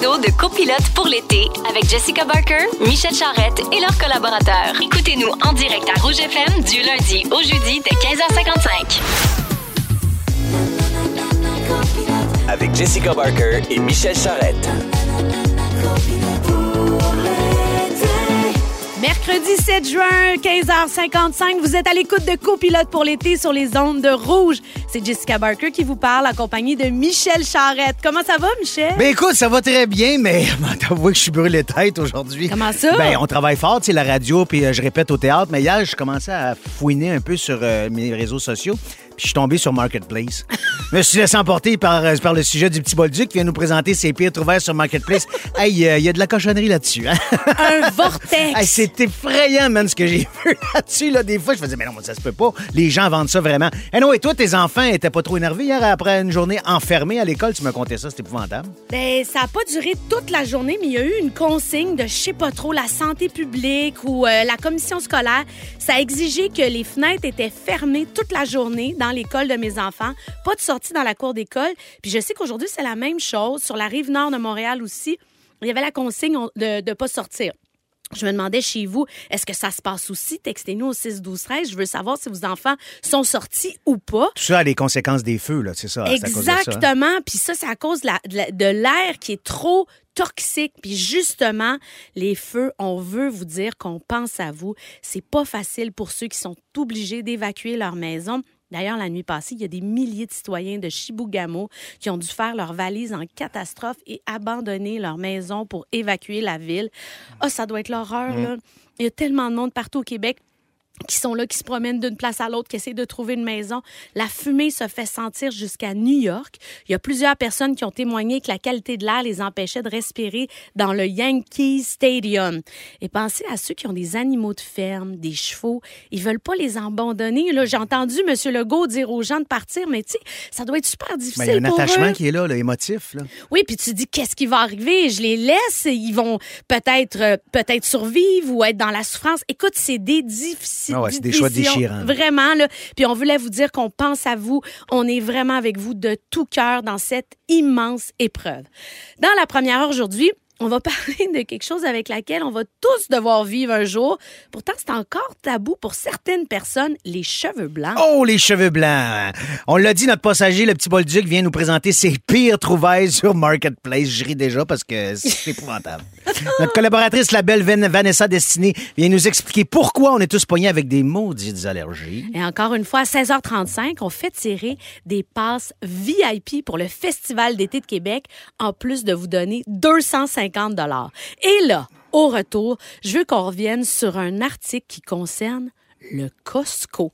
de copilote pour l'été avec Jessica Barker, Michel Charrette et leurs collaborateurs. Écoutez-nous en direct à Rouge FM du lundi au jeudi dès 15h55. Avec Jessica Barker et Michel Charrette. Mercredi 7 juin, 15h55, vous êtes à l'écoute de Copilote pour l'été sur les ondes de rouge. C'est Jessica Barker qui vous parle, accompagnée de Michel Charrette. Comment ça va, Michel? Ben écoute, ça va très bien, mais t'avoues que je suis brûlé tête aujourd'hui. Comment ça? Ben, on travaille fort, sais, la radio, puis euh, je répète au théâtre, mais hier, je commençais à fouiner un peu sur euh, mes réseaux sociaux, puis je suis tombé sur Marketplace. je me suis laissé emporter par, euh, par le sujet du petit Bolduc qui vient nous présenter ses pires trouvailles sur Marketplace. hey, il y a de la cochonnerie là-dessus, hein? Un vortex! Hey, c'est effrayant, man, ce que j'ai vu là-dessus. Là. Des fois, je faisais, mais non, ça se peut pas. Les gens vendent ça vraiment. Et non, et toi, tes enfants étaient pas trop énervés hier après une journée enfermée à l'école? Tu me contais ça, c'est épouvantable. Ben, ça n'a pas duré toute la journée, mais il y a eu une consigne de je sais pas trop, la santé publique ou euh, la commission scolaire. Ça a exigé que les fenêtres étaient fermées toute la journée dans l'école de mes enfants. Pas de sortie dans la cour d'école. Puis je sais qu'aujourd'hui, c'est la même chose. Sur la rive nord de Montréal aussi, il y avait la consigne de ne pas sortir. Je me demandais chez vous, est-ce que ça se passe aussi? Textez-nous au 6 12 13 Je veux savoir si vos enfants sont sortis ou pas. Tout ça a les conséquences des feux, là, c'est ça. ça. Exactement. Puis ça, c'est à cause la- de l'air qui est trop toxique. Puis justement, les feux, on veut vous dire qu'on pense à vous. C'est pas facile pour ceux qui sont obligés d'évacuer leur maison. D'ailleurs, la nuit passée, il y a des milliers de citoyens de Chibougamau qui ont dû faire leur valise en catastrophe et abandonner leur maison pour évacuer la ville. Ah, ça doit être l'horreur, là. Il y a tellement de monde partout au Québec qui sont là, qui se promènent d'une place à l'autre, qui essaient de trouver une maison. La fumée se fait sentir jusqu'à New York. Il y a plusieurs personnes qui ont témoigné que la qualité de l'air les empêchait de respirer dans le Yankee Stadium. Et pensez à ceux qui ont des animaux de ferme, des chevaux. Ils veulent pas les abandonner. Là, j'ai entendu M. Legault dire aux gens de partir, mais tu sais, ça doit être super difficile il y a un pour attachement eux. qui est là, là, émotif. Là. Oui, puis tu dis qu'est-ce qui va arriver? Je les laisse, ils vont peut-être euh, peut-être survivre ou être dans la souffrance. Écoute, c'est des difficiles. Ah ouais, c'est des choix déchirants. Vraiment là. Puis on voulait vous dire qu'on pense à vous, on est vraiment avec vous de tout cœur dans cette immense épreuve. Dans la première heure aujourd'hui, on va parler de quelque chose avec laquelle on va tous devoir vivre un jour. Pourtant, c'est encore tabou pour certaines personnes, les cheveux blancs. Oh, les cheveux blancs! On l'a dit, notre passager, le petit Bolduc, vient nous présenter ses pires trouvailles sur Marketplace. Je ris déjà parce que c'est épouvantable. notre collaboratrice, la belle Van- Vanessa Destinée, vient nous expliquer pourquoi on est tous poignés avec des maudites allergies. Et encore une fois, à 16h35, on fait tirer des passes VIP pour le Festival d'été de Québec, en plus de vous donner 250 Et là, au retour, je veux qu'on revienne sur un article qui concerne le Costco.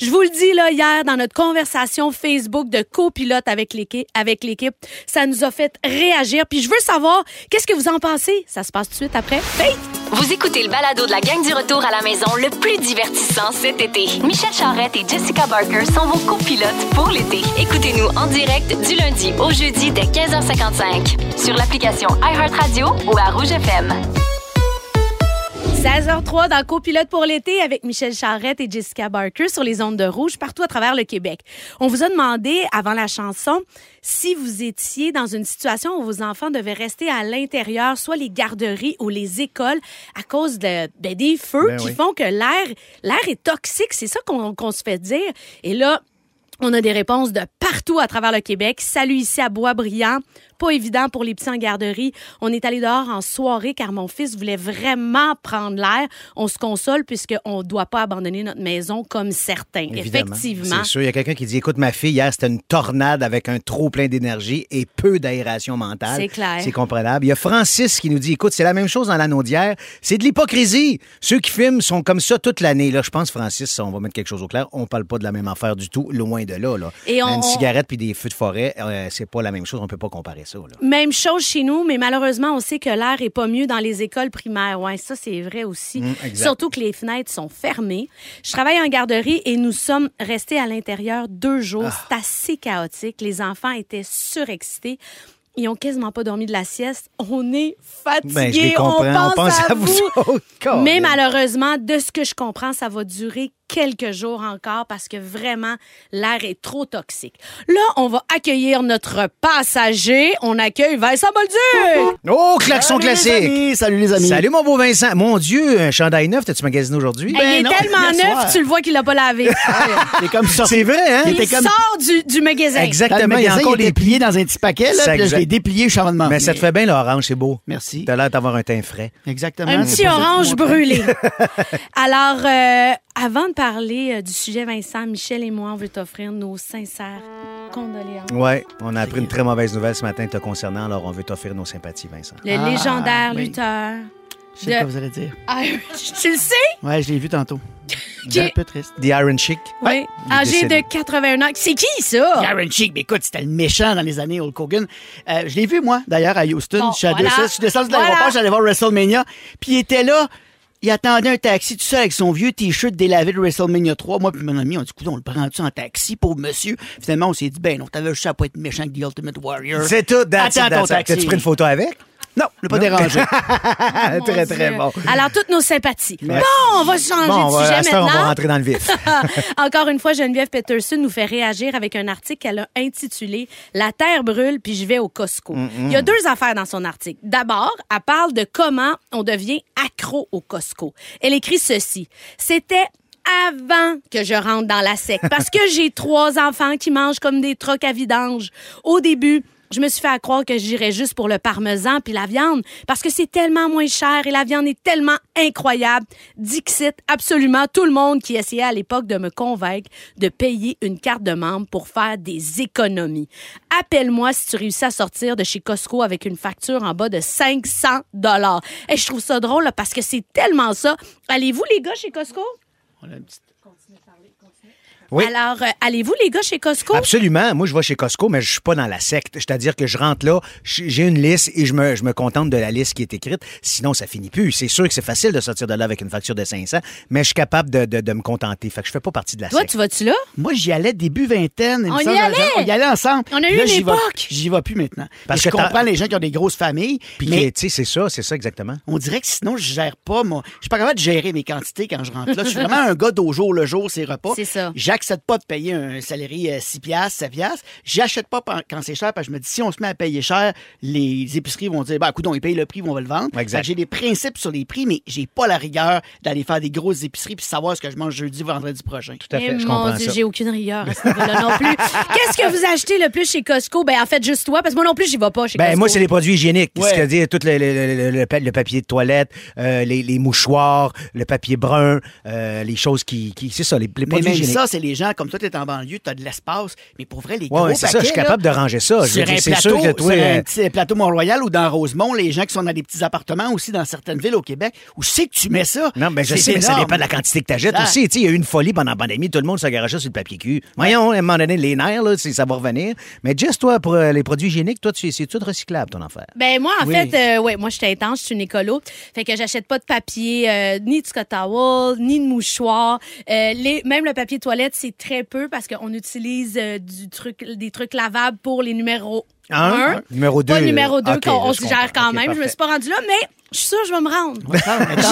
Je vous le dis là hier dans notre conversation Facebook de copilote avec l'équipe, avec l'équipe, ça nous a fait réagir. Puis je veux savoir qu'est-ce que vous en pensez? Ça se passe tout de suite après. Vous écoutez le balado de la gang du retour à la maison le plus divertissant cet été. Michel Charrette et Jessica Barker sont vos copilotes pour l'été. Écoutez-nous en direct du lundi au jeudi dès 15h55 sur l'application iHeartRadio ou à Rouge FM. 16h03 dans Copilote pour l'été avec Michel Charrette et Jessica Barker sur les ondes de rouge partout à travers le Québec. On vous a demandé avant la chanson si vous étiez dans une situation où vos enfants devaient rester à l'intérieur, soit les garderies ou les écoles, à cause de, ben, des feux Ben qui oui. font que l'air l'air est toxique. C'est ça qu'on qu'on se fait dire. Et là, on a des réponses de partout à travers le Québec. Salut ici à Boisbriand. Pas évident pour les petits en garderie. On est allé dehors en soirée car mon fils voulait vraiment prendre l'air. On se console puisqu'on ne doit pas abandonner notre maison comme certains. Évidemment. Effectivement. C'est sûr, il y a quelqu'un qui dit Écoute, ma fille, hier, c'était une tornade avec un trop plein d'énergie et peu d'aération mentale. C'est clair. C'est comprenable. Il y a Francis qui nous dit Écoute, c'est la même chose dans l'anneau d'hier. C'est de l'hypocrisie. Ceux qui filment sont comme ça toute l'année. Là, je pense, Francis, on va mettre quelque chose au clair. On parle pas de la même affaire du tout, loin de là. là. Et on- Une cigarette puis des feux de forêt, euh, c'est pas la même chose. On peut pas comparer ça. Là. Même chose chez nous, mais malheureusement, on sait que l'air est pas mieux dans les écoles primaires. Ouais, ça, c'est vrai aussi. Mm. Surtout que les fenêtres sont fermées. Je travaille en garderie et nous sommes restés à l'intérieur deux jours. Ah. C'est assez chaotique. Les enfants étaient surexcités. Ils ont quasiment pas dormi de la sieste. On est fatigués. Ben. On pense, à, vous. autres. Mais malheureusement, de ce que je comprends, ça va durer quelques jours encore parce que vraiment, l'air est trop toxique. Là, on va accueillir notre passager. On accueille Vincent Bolduc! Oh, klaxon Salut les classique! amis, Salut les amis. Salut, mon beau Vincent. Mon Dieu, un chandail neuf, t'as-tu magasiné aujourd'hui? Il est non, tellement neuf, soir. tu le vois qu'il l'a pas lavé. C'est comme ça. C'est vrai, hein? Il comme- sort du, du magasin. Le Exactement. Il y a encore des plié dans un petit paquet, là, C'est puis là, je l'ai déplié, train de Mais ça te fait bien l'orange, c'est beau. Merci. T'as l'air d'avoir un teint frais. Exactement. Un petit orange brûlé. Alors, euh, avant de parler euh, du sujet, Vincent, Michel et moi, on veut t'offrir nos sincères condoléances. Ouais, on a appris une très mauvaise nouvelle ce matin te concernant, alors on veut t'offrir nos sympathies, Vincent. Le Ah, légendaire oui. lutteur. Je sais de- ce que vous allez dire. Irish. Tu le sais? Ouais, je l'ai vu tantôt. Qui- Un peu triste. The Iron Chic. Oui. il est Âgé décédé. de 81 ans. C'est qui, ça? Karen Cheek, mais écoute, c'était le méchant dans les années Hulk Hogan. Euh, je l'ai vu, moi, d'ailleurs, à Houston. Bon, je suis à voilà. descendu- je suis descendu de Voilà. l'aéroport, j'allais voir WrestleMania. Puis il était là. Il attendait un taxi tout seul avec son vieux T-shirt délavé de WrestleMania 3. Moi puis mon ami, on dit, écoute, on le prend-tu en taxi, pauvre monsieur? Finalement, on s'est dit, ben non, t'avais juste à pas être méchant avec The Ultimate Warrior. C'est tout, that's it, Attends ton it. taxi. T'as-tu pris une photo avec? Non, l'ai pas dérangé. Ah, Mon très, très bon. Alors, toutes nos sympathies. Bon, on va changer Bon, de va, sujet on va rentrer dans le vif. Encore une fois, Geneviève Peterson nous fait réagir avec un article qu'elle a intitulé La terre brûle puis je vais au Costco. Il y a deux affaires dans son article. D'abord, elle parle de comment on devient accro au Costco. Elle écrit ceci. C'était avant que je rentre dans la secte parce que j'ai trois enfants qui mangent comme des trocs à vidange. Au début, je me suis fait à croire que j'irais juste pour le parmesan puis la viande parce que c'est tellement moins cher et la viande est tellement incroyable. Dixit absolument tout le monde qui essayait à l'époque de me convaincre de payer une carte de membre pour faire des économies. Appelle-moi si tu réussis à sortir de chez Costco avec une facture en bas de 500 dollars. Et je trouve ça drôle parce que c'est tellement ça. Allez-vous les gars chez Costco? Oui. Alors euh, allez-vous les gars chez Costco? Absolument. Moi, je vais chez Costco, mais je suis pas dans la secte. C'est-à-dire que je rentre là, j'ai une liste et je me, je me contente de la liste qui est écrite. Sinon, ça finit plus. C'est sûr que c'est facile de sortir de là avec une facture de 500, mais je suis capable de, de- de me contenter. Fait que je fais pas partie de la Toi, secte. tu vas-tu là? Moi, j'y allais début vingtaine. On y allait! On y allait ensemble. On a eu Là, une j'y vais- époque! J'y vais plus maintenant. Parce que je comprends les gens qui ont des grosses familles, Puis, mais tu sais, c'est ça, c'est ça exactement. on dirait que sinon, je gère pas. Moi, je suis pas capable de gérer mes quantités quand je rentre là. Je suis vraiment un gars d'au jour le jour, ces repas. C'est ça. J'accepte pas de payer un salaire 6 piastres, 7 piastres. J'achète pas quand c'est cher parce que je me dis, si on se met à payer cher, les épiceries vont dire, bah, écoute, ils payent le prix, on va le vendre. Que J'ai des principes sur les prix, mais j'ai pas la rigueur d'aller faire des grosses épiceries puis savoir ce que je mange jeudi, vendredi prochain. Tout à Eh, fait, je mon comprends Dieu, ça. j'ai aucune rigueur à ce niveau-là non plus. Qu'est-ce que vous achetez le plus chez Costco? Ben, en fait, juste toi, parce que moi non plus, j'y vais pas chez Ben, Costco. moi, c'est les produits hygiéniques. Ouais. C'est-à-dire tout le, le- le- le pa- le papier de toilette, euh, les, les mouchoirs, le papier brun, euh, les choses qui. qui- c'est ça, les, les Mais produits même hygiéniques. ça, c'est les gens, comme toi, t'es en banlieue, t'as de l'espace. Mais pour vrai, les Ouais, gros ouais, c'est ça, je suis capable de ranger ça. Je Sur un c'est plateau, sûr que toi, sur euh, un petit plateau Mont-Royal ou dans Rosemont, les gens qui sont dans des petits appartements aussi dans certaines villes au Québec, où c'est que tu mets ça? Non, ben je C'est sais, mais ça énorme. dépend de la quantité que tu achètes Exact. aussi. Tu sais, Il y a eu une folie pendant la pandémie, tout le monde se sur le papier cul. Voyons, à un moment donné, les nerfs, là, c'est- ça va revenir. Mais juste toi, pour euh, les produits hygiéniques, toi, tu- c'est tout recyclable, ton affaire? Ben moi en Oui. fait euh, ouais moi je suis intense, je suis une écolo. Fait que j'achète pas de papier euh, ni de Scott Towel, ni de mouchoirs. Euh, les, même le papier toilette, c'est très peu parce qu'on utilise euh, du truc des trucs lavables pour les numéros Un, un. numéro deux. Pas numéro 2 OK, qu'on on là, se je gère comprends. quand même. Je me parfait. suis pas rendue là, mais je suis sûre que je vais me rendre.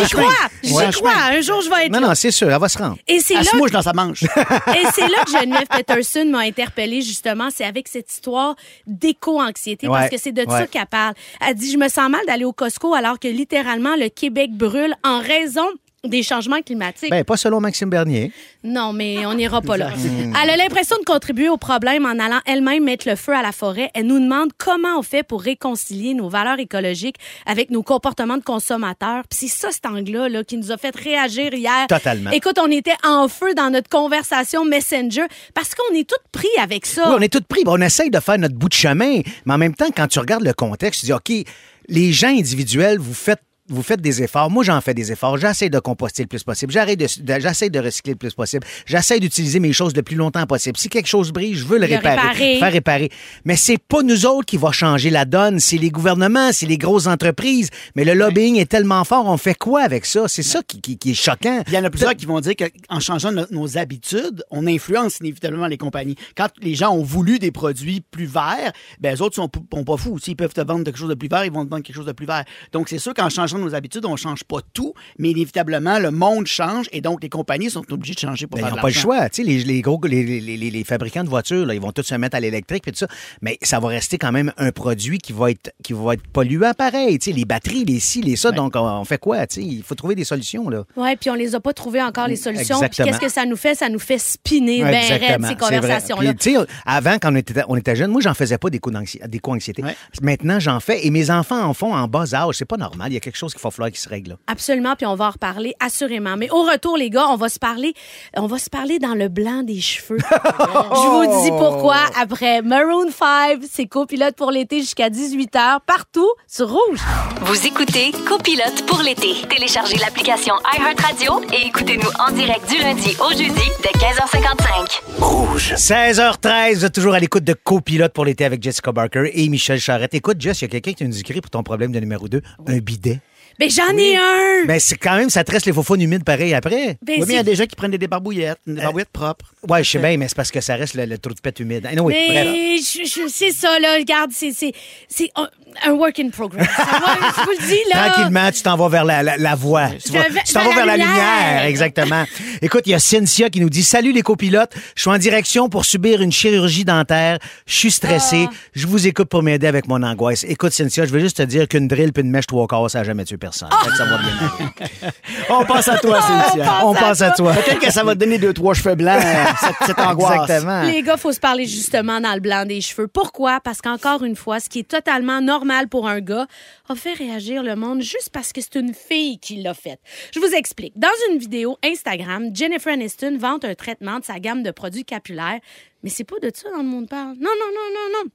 J'y crois, j'y Ouais. crois. Un jour, je vais être Non, là. non, c'est sûr, elle va se rendre. Et c'est Elle là se mouche dans sa manche. et c'est là que Geneviève Peterson m'a interpellée, justement. C'est avec cette histoire d'éco-anxiété, parce que c'est de ça ouais. qu'elle parle. Elle dit, je me sens mal d'aller au Costco alors que littéralement, le Québec brûle en raison des changements climatiques. Ben, pas selon Maxime Bernier. non, mais on n'ira pas là. Elle a l'impression de contribuer au problème en allant elle-même mettre le feu à la forêt. Elle nous demande comment on fait pour réconcilier nos valeurs écologiques avec nos comportements de consommateurs. Puis c'est ça, cet angle-là, là, qui nous a fait réagir hier. Totalement. Écoute, on était en feu dans notre conversation Messenger parce qu'on est tous pris avec ça. Oui, on est tous pris. Ben, on essaye de faire notre bout de chemin. Mais en même temps, quand tu regardes le contexte, tu dis, OK, les gens individuels, vous faites vous faites des efforts. Moi, j'en fais des efforts. J'essaie de composter le plus possible. J'arrête de, de- j'essaie de recycler le plus possible. J'essaie d'utiliser mes choses le plus longtemps possible. Si quelque chose brise, je veux le, Le réparer, réparer. faire réparer. Mais c'est pas nous autres qui va changer la donne. C'est les gouvernements, c'est les grosses entreprises. Mais le lobbying est tellement fort. On fait quoi avec ça? C'est ça qui, qui- qui est choquant. Il y en a plusieurs qui vont dire qu'en changeant no- nos habitudes, on influence inévitablement les compagnies. Quand les gens ont voulu des produits plus verts, ben les autres sont, sont pas fous. S'ils peuvent te vendre quelque chose de plus vert, ils vont te vendre quelque chose de plus vert. Donc c'est sûr qu'en changeant nos habitudes, on change pas tout, mais inévitablement, le monde change et donc les compagnies sont obligées de changer pour Ben, ils faire n'ont de pas le choix. Tu sais, les, les gros, les, les- les- les fabricants de voitures, là, ils vont tous se mettre à l'électrique et tout ça. Mais ça va rester quand même un produit qui va être, qui va être polluant pareil. Tu sais, les batteries, les ci, les ça. Donc, on, on fait quoi? Tu sais, il faut trouver des solutions, là. Oui, puis on les a pas trouvées encore, les solutions. Qu'est-ce que ça nous fait? Ça nous fait spinner ben raide, ces conversations-là. Puis, tu sais, avant, quand on était, on était jeunes, moi, j'en faisais pas des coups d'anxi- des coups d'anxiété. Ouais. Maintenant, j'en fais et mes enfants en font en bas âge. C'est pas normal. Il y a quelque chose qu'il va falloir qu'il se règle. là. Absolument, puis on va en reparler assurément. Mais au retour, les gars, on va se parler, on va se parler dans le blanc des cheveux. Je vous dis pourquoi après Maroon 5, c'est copilote pour l'été jusqu'à 18h partout sur Rouge. Vous écoutez Copilote pour l'été. Téléchargez l'application iHeartRadio et écoutez-nous en direct du lundi au jeudi dès 15h55. Rouge. 16h13, vous êtes toujours à l'écoute de Copilote pour l'été avec Jessica Barker et Michel Charrette. Écoute, Jess, il y a quelqu'un qui nous écrit pour ton problème de numéro 2, un bidet. Mais j'en ai un! Ben, c'est quand même, ça te reste les faux humides pareil après. Ben, Oui, mais il y a des gens qui prennent des débarbouillettes, des débarbouillettes propres. Ouais, je sais bien, mais c'est parce que ça reste le, le trou de pète humide. Anyway, bref. Mais je- je- c'est ça, là. Regarde, c'est, c'est, un work in progress. Ça va, je vous le dis, là. Tranquillement, tu t'en vas vers la, la, la voie. Tu vas- t'en vas vers la lumière. lumière. Exactement. Écoute, il y a Cynthia qui nous dit Salut les copilotes, je suis en direction pour subir une chirurgie dentaire. Je suis stressé. Ah. Je vous écoute pour m'aider avec mon angoisse. Écoute, Cynthia, je veux juste te dire qu'une drill puis une mèche trois quarts, ça n'a jamais tué personne. Fait que Ça va bien. On pense à toi, Cynthia. On pense à toi. Peut-être que ça va te donner deux, trois cheveux blancs, cette, cette angoisse. Exactement. Les gars, faut se parler justement dans le blanc des cheveux. Pourquoi? Parce qu'encore une fois, ce qui est totalement normal pour un gars a fait réagir le monde juste parce que c'est une fille qui l'a fait. Je vous explique. Dans une vidéo Instagram, Jennifer Aniston vante un traitement de sa gamme de produits capillaires. Mais c'est pas de ça dont le monde parle. Non, non, non, non, non.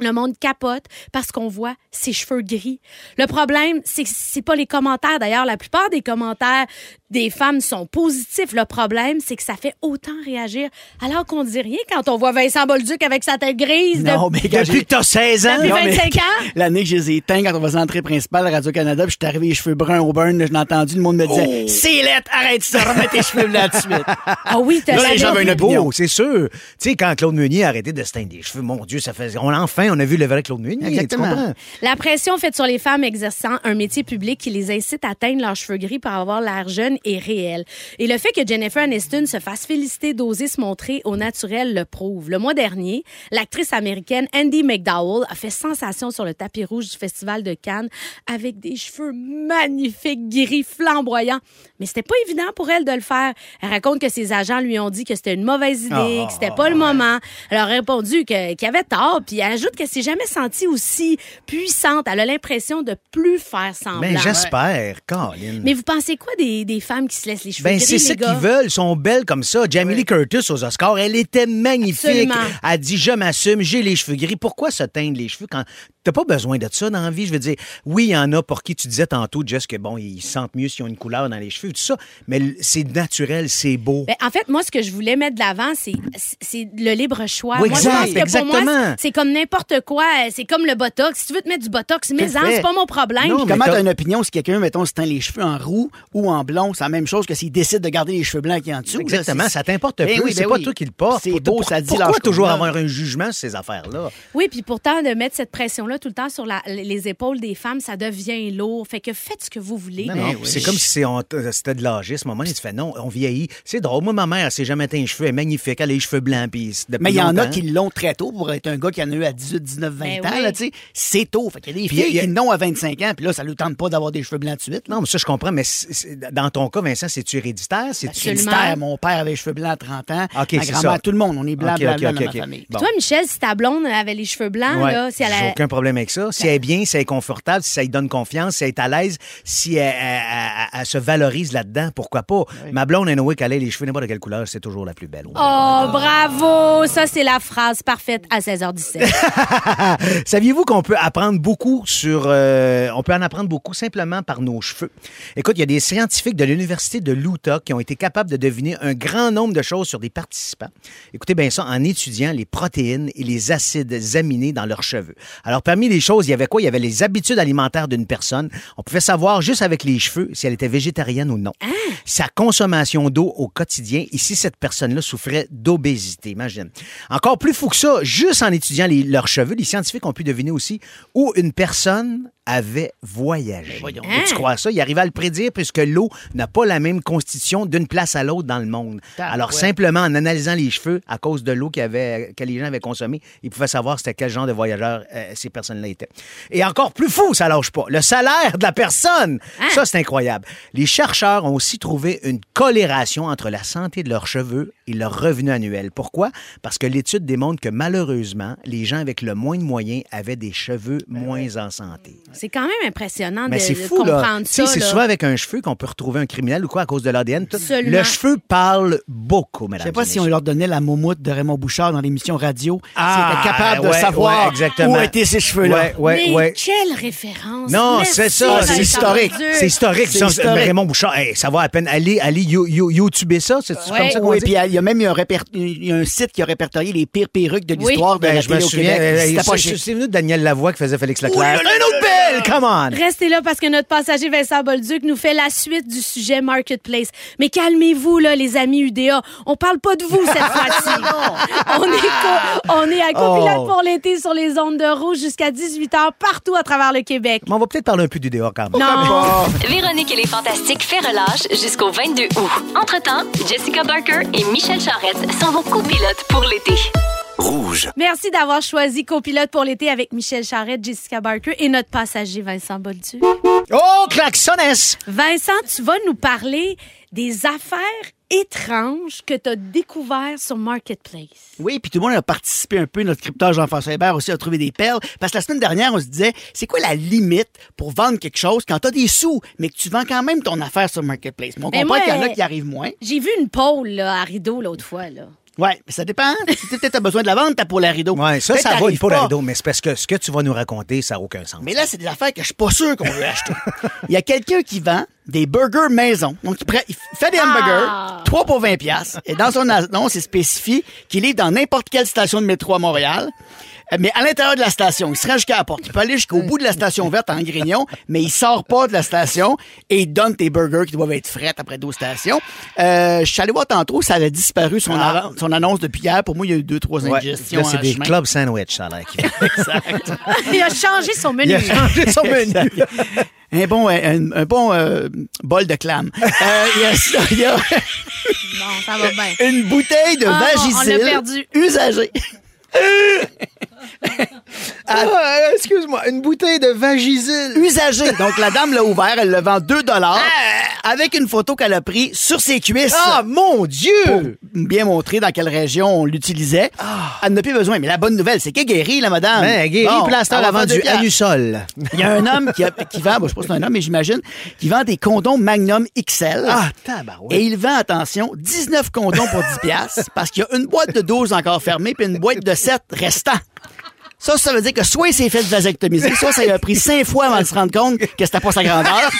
Le monde capote parce qu'on voit ses cheveux gris. Le problème, c'est que c'est pas les commentaires. D'ailleurs, la plupart des commentaires des femmes sont positifs. Le problème, c'est que ça fait autant réagir alors qu'on dit rien quand on voit Vincent Bolduc avec sa tête grise. de- Non, mais quand Depuis j'ai- que t'as 16 ans, Depuis Non, mais 25 ans? L'année que je les ai éteints quand on faisait l'entrée principale à Radio-Canada, puis je suis arrivé les cheveux bruns au burn, l'ai entendu, le monde me disait C'est lettre, arrête ça, remets tes cheveux blancs tout de suite. Ah oui, t'as Là, les gens veulent une beau, opinion. c'est sûr. Tu sais, quand Claude Meunier a arrêté de se teindre des cheveux, mon Dieu, ça faisait. On, enfin, on a vu le vrai Claude Meunier. Exactement. Tu comprends? La pression faite sur les femmes exerçant un métier public qui les incite à teindre leurs cheveux gris pour avoir l'air jeune est réelle. Et le fait que Jennifer Aniston se fasse féliciter d'oser se montrer au naturel le prouve. Le mois dernier, l'actrice américaine Andy McDowell a fait sensation sur le tapis rouge du Festival de Cannes avec des cheveux magnifiques, gris, flamboyants. Mais c'était pas évident pour elle de le faire. Elle raconte que ses agents lui ont dit que c'était une mauvaise idée, que c'était pas le moment. Elle a répondu que- qu'il avait tort, puis elle ajoute qu'elle s'est jamais sentie aussi puissante. Elle a l'impression de plus faire semblant. Ben, j'espère, Colin. Mais vous pensez quoi des, des femmes qui se laissent les cheveux Ben, gris, c'est ça qu'ils veulent. Sont belles comme ça. Jamie Lee Curtis aux Oscars, elle était magnifique. Absolument. Elle dit Je m'assume, j'ai les cheveux gris. Pourquoi se teindre les cheveux quand t'as pas besoin de ça dans la vie? Je veux dire, oui, il y en a pour qui tu disais tantôt, Jess, que bon, ils se sentent mieux s'ils ont une couleur dans les cheveux, tout ça. Mais c'est naturel, c'est beau. Ben, en fait, moi, ce que je voulais mettre de l'avant, c'est, c'est le libre choix. Oui, moi, je pense que pour moi, exactement. c'est- comme n'importe quoi. C'est comme le botox. Si tu veux te mettre du botox, fait. c'est pas mon problème. Non, Comment t'as- une opinion si quelqu'un, mettons, se teint les cheveux en roux ou en blond? C'est la même chose que s'il décide de garder les cheveux blancs qui en dessous. Exactement, ça t'importe Ben peu. oui, c'est ben pas oui. toi qui le portes. C'est beau, pour- ça dit Pourquoi toujours avoir un jugement sur ces affaires-là? Oui, puis pourtant, de mettre cette pression-là tout le temps sur la- les épaules des femmes, ça devient lourd. Fait que faites ce que vous voulez. Non, non, Ben oui. c'est comme si c'est- c'était de l'âgisme. À un moment tu fais non, on vieillit. C'est drôle. Moi, ma mère, elle s'est jamais teint les cheveux. Elle est magnifique. Elle a les cheveux blancs. Mais il y en a qui l'ont très tôt pour être un gars qui en a eu à 18, 19, 20 Ben ans. oui. là, tu sais. C'est tôt. Fait qu'il y a des filles il y a- qui l'ont à 25 ans, puis là, ça ne lui tente pas d'avoir des cheveux blancs tout de suite. Non, mais ça, je comprends. Mais c'est- c'est- dans ton cas, Vincent, c'est-tu héréditaire? C'est-tu Absolument. Héréditaire, Mon père avait les cheveux blancs à 30 ans. OK, ma c'est grand-mère, ça. tout le monde. On est blanc, dans ma famille. Bon. Toi, Michel, si ta blonde avait les cheveux blancs, Ouais, là, si elle a... aucun problème avec ça. Si elle est bien, si elle est confortable, si ça lui donne confiance, si elle est à l'aise, si elle, elle- elle- elle se valorise là-dedans, pourquoi pas? Ma blonde, Noé, qu'elle ait les cheveux n'importe quelle couleur, c'est toujours la plus belle. Oh, bravo! Ça, c'est la phrase parfaite à 16h17. Saviez-vous qu'on peut apprendre beaucoup sur... euh, on peut en apprendre beaucoup simplement par nos cheveux? Écoute, il y a des scientifiques de l'Université de l'Utah qui ont été capables de deviner un grand nombre de choses sur des participants. Écoutez bien ça, en étudiant les protéines et les acides aminés dans leurs cheveux. Alors, parmi les choses, il y avait quoi? Il y avait les habitudes alimentaires d'une personne. On pouvait savoir, juste avec les cheveux, si elle était végétarienne ou non. Ah. Sa consommation d'eau au quotidien, ici, cette personne-là souffrait d'obésité, imagine. Encore plus fou que ça, juste en étudiant les- leurs cheveux, les scientifiques ont pu deviner aussi où une personne avait voyagé. voyons. Peux-tu croire ça? Il arrivait à le prédire puisque l'eau n'a pas la même constitution d'une place à l'autre dans le monde. Alors, simplement en analysant les cheveux à cause de l'eau avait- que les gens avaient consommée, ils pouvaient savoir c'était quel genre de voyageurs euh, ces personnes-là étaient. Et encore plus fou, ça lâche pas, le salaire de la personne. Ça, c'est incroyable. Les chercheurs ont aussi trouvé une corrélation entre la santé de leurs cheveux et leur revenu annuel. Pourquoi? Parce que l'étude démontre que malheureusement, les gens avec le moins de moyens avaient des cheveux moins en santé. C'est quand même impressionnant Mais de, c'est de fou, là. comprendre Tu sais, ça. c'est là. souvent avec un cheveu qu'on peut retrouver un criminel ou quoi à cause de l'ADN. Tout- Absolument. Le cheveu parle beaucoup, Je mesdames. sais pas si on leur donnait la moumoute de Raymond Bouchard dans l'émission radio. Ah, C'était capable de ouais, savoir ouais, exactement. où étaient ces cheveux-là. Ouais, ouais, Mais ouais. quelle référence! Non, Merci, c'est ça, c'est Vincent historique. C'est historique. C'est ça, historique. Raymond Bouchard, hey, ça va à peine. Allez, allez you, you- YouTuber ça. C'est Ouais. comme ça qu'on Oui, dit? puis il y a même un, réper- il y a un site qui a répertorié les pires perruques de l'histoire de Ben, la je me télé au souviens. Québec. euh, C'était pas c'est- chic. C'est venu de Daniel Lavoie qui faisait Félix Leclerc. Oui, là, là, un Come on! Restez là parce que notre passager Vincent Bolduc nous fait la suite du sujet Marketplace. Mais calmez-vous, là, les amis UDA. On parle pas de vous cette fois-ci. on, est co- on est à copilote Oh. pour l'été sur les ondes de rouge jusqu'à 18h partout à travers le Québec. Mais on va peut-être parler un peu du dehors quand même. Non. Véronique et les Fantastiques fait relâche jusqu'au 22 août. Entre-temps, Jessica Barker et Michel Charrette sont vos copilotes pour l'été. Rouge. Merci d'avoir choisi copilote pour l'été avec Michel Charrette, Jessica Barker et notre passager Vincent Bolduc. Oh, klaxonnesse! Vincent, tu vas nous parler des affaires étranges que tu as découvertes sur Marketplace. Oui, puis tout le monde a participé un peu. Notre crypteur Jean-François Hébert aussi a trouvé des perles. Parce que la semaine dernière, on se disait, c'est quoi la limite pour vendre quelque chose quand t'as des sous, mais que tu vends quand même ton affaire sur Marketplace? Mais on Ben comprend qu'il y en a qui arrivent moins. J'ai vu une pôle là, à rideau l'autre fois. Là. Ouais, mais ça dépend. si peut-être t'as besoin de la vente, t'as pour la rideau. Ouais, ça, ça va, faut le pas. rideau, mais c'est parce que ce que tu vas nous raconter, ça n'a aucun sens. Mais là, c'est des affaires que je suis pas sûr qu'on veut acheter. Il y a quelqu'un qui vend des burgers maison. Donc, il, prend- il fait des hamburgers, Ah! 3 pour 20 pièces. Et dans son annonce, il spécifie qu'il est dans n'importe quelle station de métro à Montréal. Euh, Mais à l'intérieur de la station, il se rend jusqu'à la porte. Il peut aller jusqu'au bout de la station verte en grignon, mais il sort pas de la station et il donne tes burgers qui doivent être frais après 12 stations. Euh, je suis allé voir tantôt, ça avait disparu son, avant- son annonce depuis hier. Pour moi, il y a eu deux, trois Ouais, indigestions là, c'est des chemin. club sandwich, ça a. Exact. Il a changé son menu. Il a changé son menu. Un bon, un, un bon euh, bol de clam. Euh, il y a ça, il y a Bon, ça va bien. une bouteille de Ah, on- on Vagisil l'a perdu. usagée. Ah, excuse-moi, une bouteille de Vagisil. Usagée. Donc, la dame l'a ouvert, elle le vend 2 dollars avec une photo qu'elle a prise sur ses cuisses. Ah, mon Dieu! Bien montrer dans quelle région on l'utilisait. Elle n'a plus besoin. Mais la bonne nouvelle, c'est qu'elle est guérie, la madame. Ben, Guéry Bon, elle a vendu. Anusol. Il y a un homme qui, a- qui vend, bon, je sais pas si c'est un homme, mais j'imagine, qui vend des condoms Magnum XL. Ah, tabarouette. Et il vend, attention, 19 condoms pour 10 piastres parce qu'il y a une boîte de 12 encore fermée puis une boîte de 7 restant. Ça, ça veut dire que soit il s'est fait vasectomiser, soit ça lui a pris cinq fois avant de se rendre compte que c'était pas sa grandeur.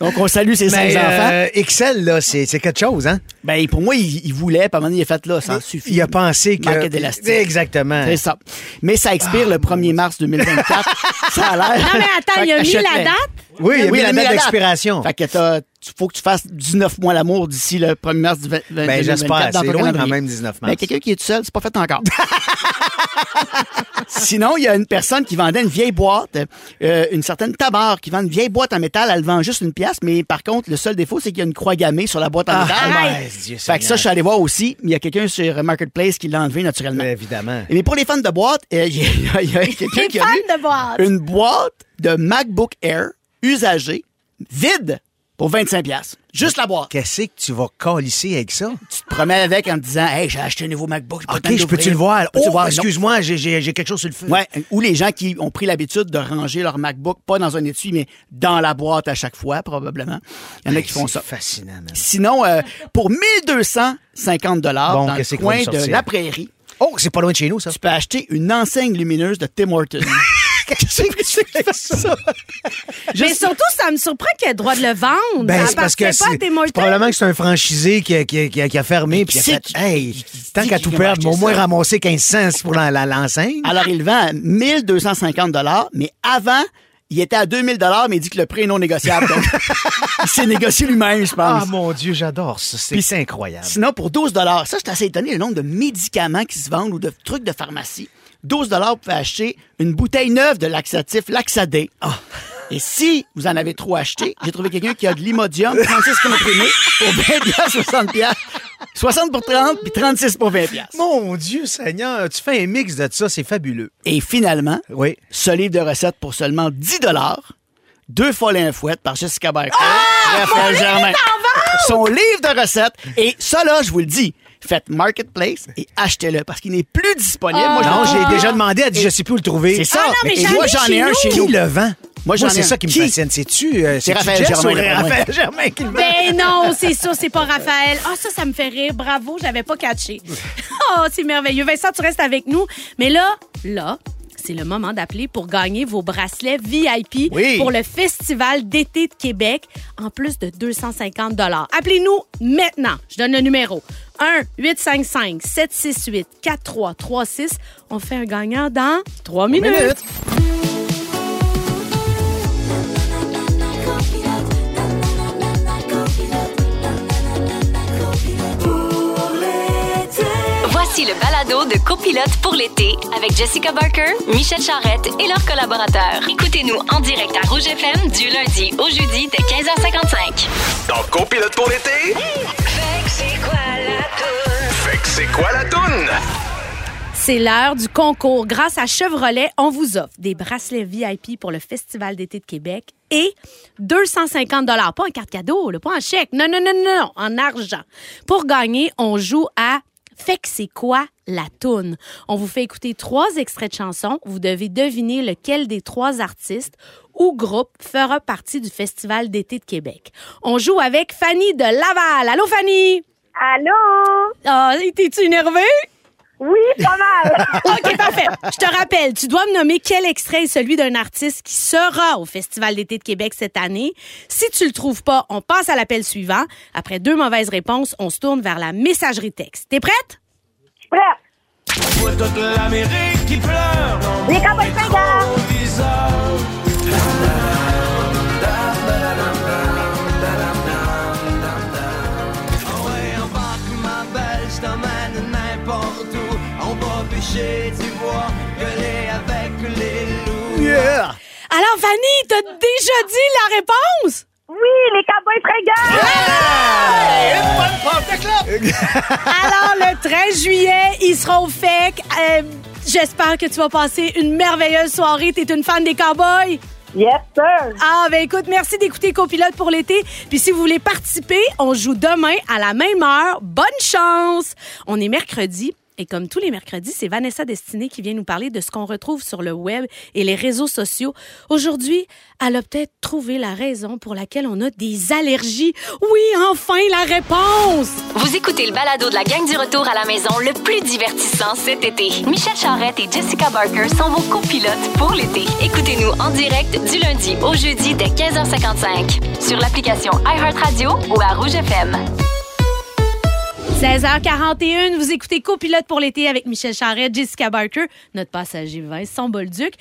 Donc, on salue ses cinq Mais enfants. euh, XL, là, c'est quelque chose, hein? Ben, pour moi, il, il voulait, donné, il a fait là, ça en suffit. Il a pensé que. Manquait d'élastique. Exactement. C'est ça. Mais ça expire le 1er mars 2024. ça a l'air. Non, mais attends, il a mis la date? Oui, il a Oui, mis la date d'expiration. Fait que t'as- tu faut que tu fasses 19 mois l'amour d'ici le 1er mars du 20, Ben, j'espère. C'est loin quand même, 19 mars. Mais quelqu'un qui est tout seul, c'est pas fait encore. Sinon, il y a une personne qui vendait une vieille boîte, euh, une certaine tabar qui vend une vieille boîte en métal. Elle vend juste une pièce, mais par contre, le seul défaut, c'est qu'il y a une croix gammée sur la boîte en métal. ouais, Dieu fait que ça, je suis allé voir aussi. Il y a quelqu'un sur Marketplace qui l'a enlevé naturellement. Évidemment. Mais pour les fans de boîte, euh, il y a, il y a quelqu'un qui a mis de boîte. une boîte de MacBook Air usagée, vide, pour 25 pièces. Juste la boîte. Qu'est-ce que tu vas calisser avec ça? Tu te promets avec en te disant Hey, j'ai acheté un nouveau MacBook. pas OK, je peux-tu le voir? Oh, voir? Excuse-moi, j'ai- quelque chose sur le feu. Ouais, ou les gens qui ont pris l'habitude de ranger leur MacBook, pas dans un étui, mais dans la boîte à chaque fois, probablement. Il y en a Hey, qui font c'est ça. fascinant, man. Sinon, euh, pour 1250 dollars Bon, dans le coin de la prairie, Oh, c'est pas loin de chez nous, ça. tu peux acheter une enseigne lumineuse de Tim Hortons. Qu'est-ce que tu fais ça? Mais surtout, ça me surprend qu'il ait le droit de le vendre. Ben, ça c'est parce que appartient pas à c'est tes c'est mortels. probablement que c'est un franchisé qui a, qui a- qui a- qui a fermé puis il a qui fait c'est qui- Hey, qui- qui tant qu'à tout va perdre, au moins ça? ramasser 15 cents pour la- la- l'enseigne. Alors, il vend à 1250 dollars, mais avant, il était à 2000 mais il dit que le prix est non négociable. Donc, il s'est négocié lui-même, je pense. Ah mon Dieu, j'adore ça. C'est Puis c'est incroyable. Sinon, pour 12 ça, je suis assez étonné le nombre de médicaments qui se vendent ou de trucs de pharmacie. 12 vous pouvez acheter une bouteille neuve de laxatif Laxadé. Ah. Et si vous en avez trop acheté, j'ai trouvé quelqu'un qui a de l'imodium, 36 comprimés, pour 20 piastres, 60 piastres. 60 pour 30, puis 36 pour 20 piastres. Mon Dieu Seigneur, tu fais un mix de ça, c'est fabuleux. Et finalement, Oui. ce livre de recettes pour seulement 10 deux fois l'infouette par Jessica Barker, Ah, Raphaël Germain. Son livre de recettes. Et ça, là, je vous le dis, faites Marketplace et achetez-le parce qu'il n'est plus disponible. Moi, je Non, j'ai déjà demandé, elle dit je sais plus où le trouver. C'est ça. Ah non, mais moi, j'en ai un nous. chez Qui nous. le vend? Moi, ai c'est ça qui me Qui? fascine. C'est-tu euh, c'est-tu Raphaël Germain, moi. Raphaël Germain qui le vend? Ben non, c'est ça, c'est pas Raphaël. Ah, ça, ça me fait rire. Bravo, j'avais pas catché. Oh, c'est merveilleux. Vincent, tu restes avec nous. Mais là, là, c'est le moment d'appeler pour gagner vos bracelets VIP Oui. pour le Festival d'été de Québec, en plus de 250 Appelez-nous maintenant. Je donne le numéro. 1-855-768-4336. On fait un gagnant dans 3 minutes. minutes. Le balado de copilote pour l'été avec Jessica Barker, Michel Charrette et leurs collaborateurs. Écoutez-nous en direct à Rouge FM du lundi au jeudi dès 15h55. Dans Copilote pour l'été, Fait que c'est quoi la fait que c'est quoi la toune? C'est l'heure du concours. Grâce à Chevrolet, on vous offre des bracelets VIP pour le Festival d'été de Québec et 250 dollars, pas en carte cadeau, là, pas en chèque. Non, non, non, non, non, en argent. Pour gagner, on joue à fait que c'est quoi la toune? On vous fait écouter trois extraits de chansons. Vous devez deviner lequel des trois artistes ou groupes fera partie du Festival d'été de Québec. On joue avec Fanny de Laval. Allô, Fanny? Allô? Ah, t'es-tu énervée? Oui, pas mal. OK, parfait. Je te rappelle, tu dois me nommer quel extrait est celui d'un artiste qui sera au Festival d'été de Québec cette année. Si tu le trouves pas, on passe à l'appel suivant. Après deux mauvaises réponses, on se tourne vers la messagerie texte. T'es prête? Prête? Les cowboys fringants. Yeah! Alors, Fanny, t'as déjà dit la réponse? Oui, les cowboys fringants. Alors, le 13 juillet, il sera au FEC. Euh, J'espère que tu vas passer une merveilleuse soirée. T'es une fan des cowboys? Yes, sir. Ah, ben écoute, merci d'écouter Copilote pour l'été. Puis si vous voulez participer, on joue demain à la même heure. Bonne chance! On est mercredi. Et comme tous les mercredis, c'est Vanessa Destinée qui vient nous parler de ce qu'on retrouve sur le web et les réseaux sociaux. Aujourd'hui, elle a peut-être trouvé la raison pour laquelle on a des allergies. Oui, enfin, la réponse! Vous écoutez le balado de la gang du retour à la maison le plus divertissant cet été. Michel Charrette et Jessica Barker sont vos copilotes pour l'été. Écoutez-nous en direct du lundi au jeudi dès 15h55 sur l'application iHeartRadio ou à Rouge FM. 16h41, vous écoutez Copilote pour l'été avec Michel Charette, Jessica Barker, notre passager Vincent Bolduc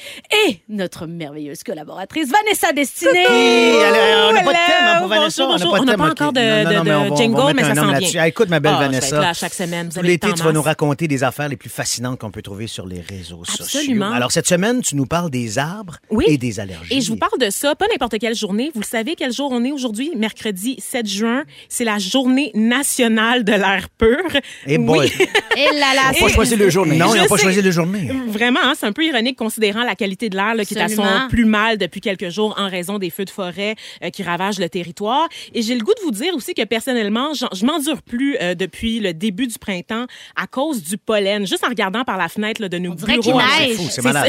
et notre merveilleuse collaboratrice Vanessa Destinée. Hey, allez, on n'a pas de thème pour Bonjour, Vanessa. bonjour. On On n'a pas thème. encore de. Non, non, de- de on jingle, va mais ça s'en vient. Ah, écoute, ma belle vais Vanessa. là chaque semaine. Vous Tout l'été, tu vas nous raconter des affaires les plus fascinantes qu'on peut trouver sur les réseaux sociaux. Absolument. Alors, cette semaine, tu nous parles des arbres Oui. et des allergies. Et je vous parle de ça, pas n'importe quelle journée. Vous le savez quel jour on est aujourd'hui? Mercredi 7 juin. C'est la journée nationale de l'air pur. Eh boy. Et là là, Faut choisir le journée. Non, ils Je n'ont pas choisi le journée. Vraiment, hein, c'est un peu ironique considérant la qualité de l'air qui est à son plus mal depuis quelques jours en raison des feux de forêt euh, qui ravagent le territoire. Et j'ai le goût de vous dire aussi que personnellement, j'en- je m'endure plus euh, depuis le début du printemps à cause du pollen. Juste en regardant par la fenêtre là, de nos dirait bureaux.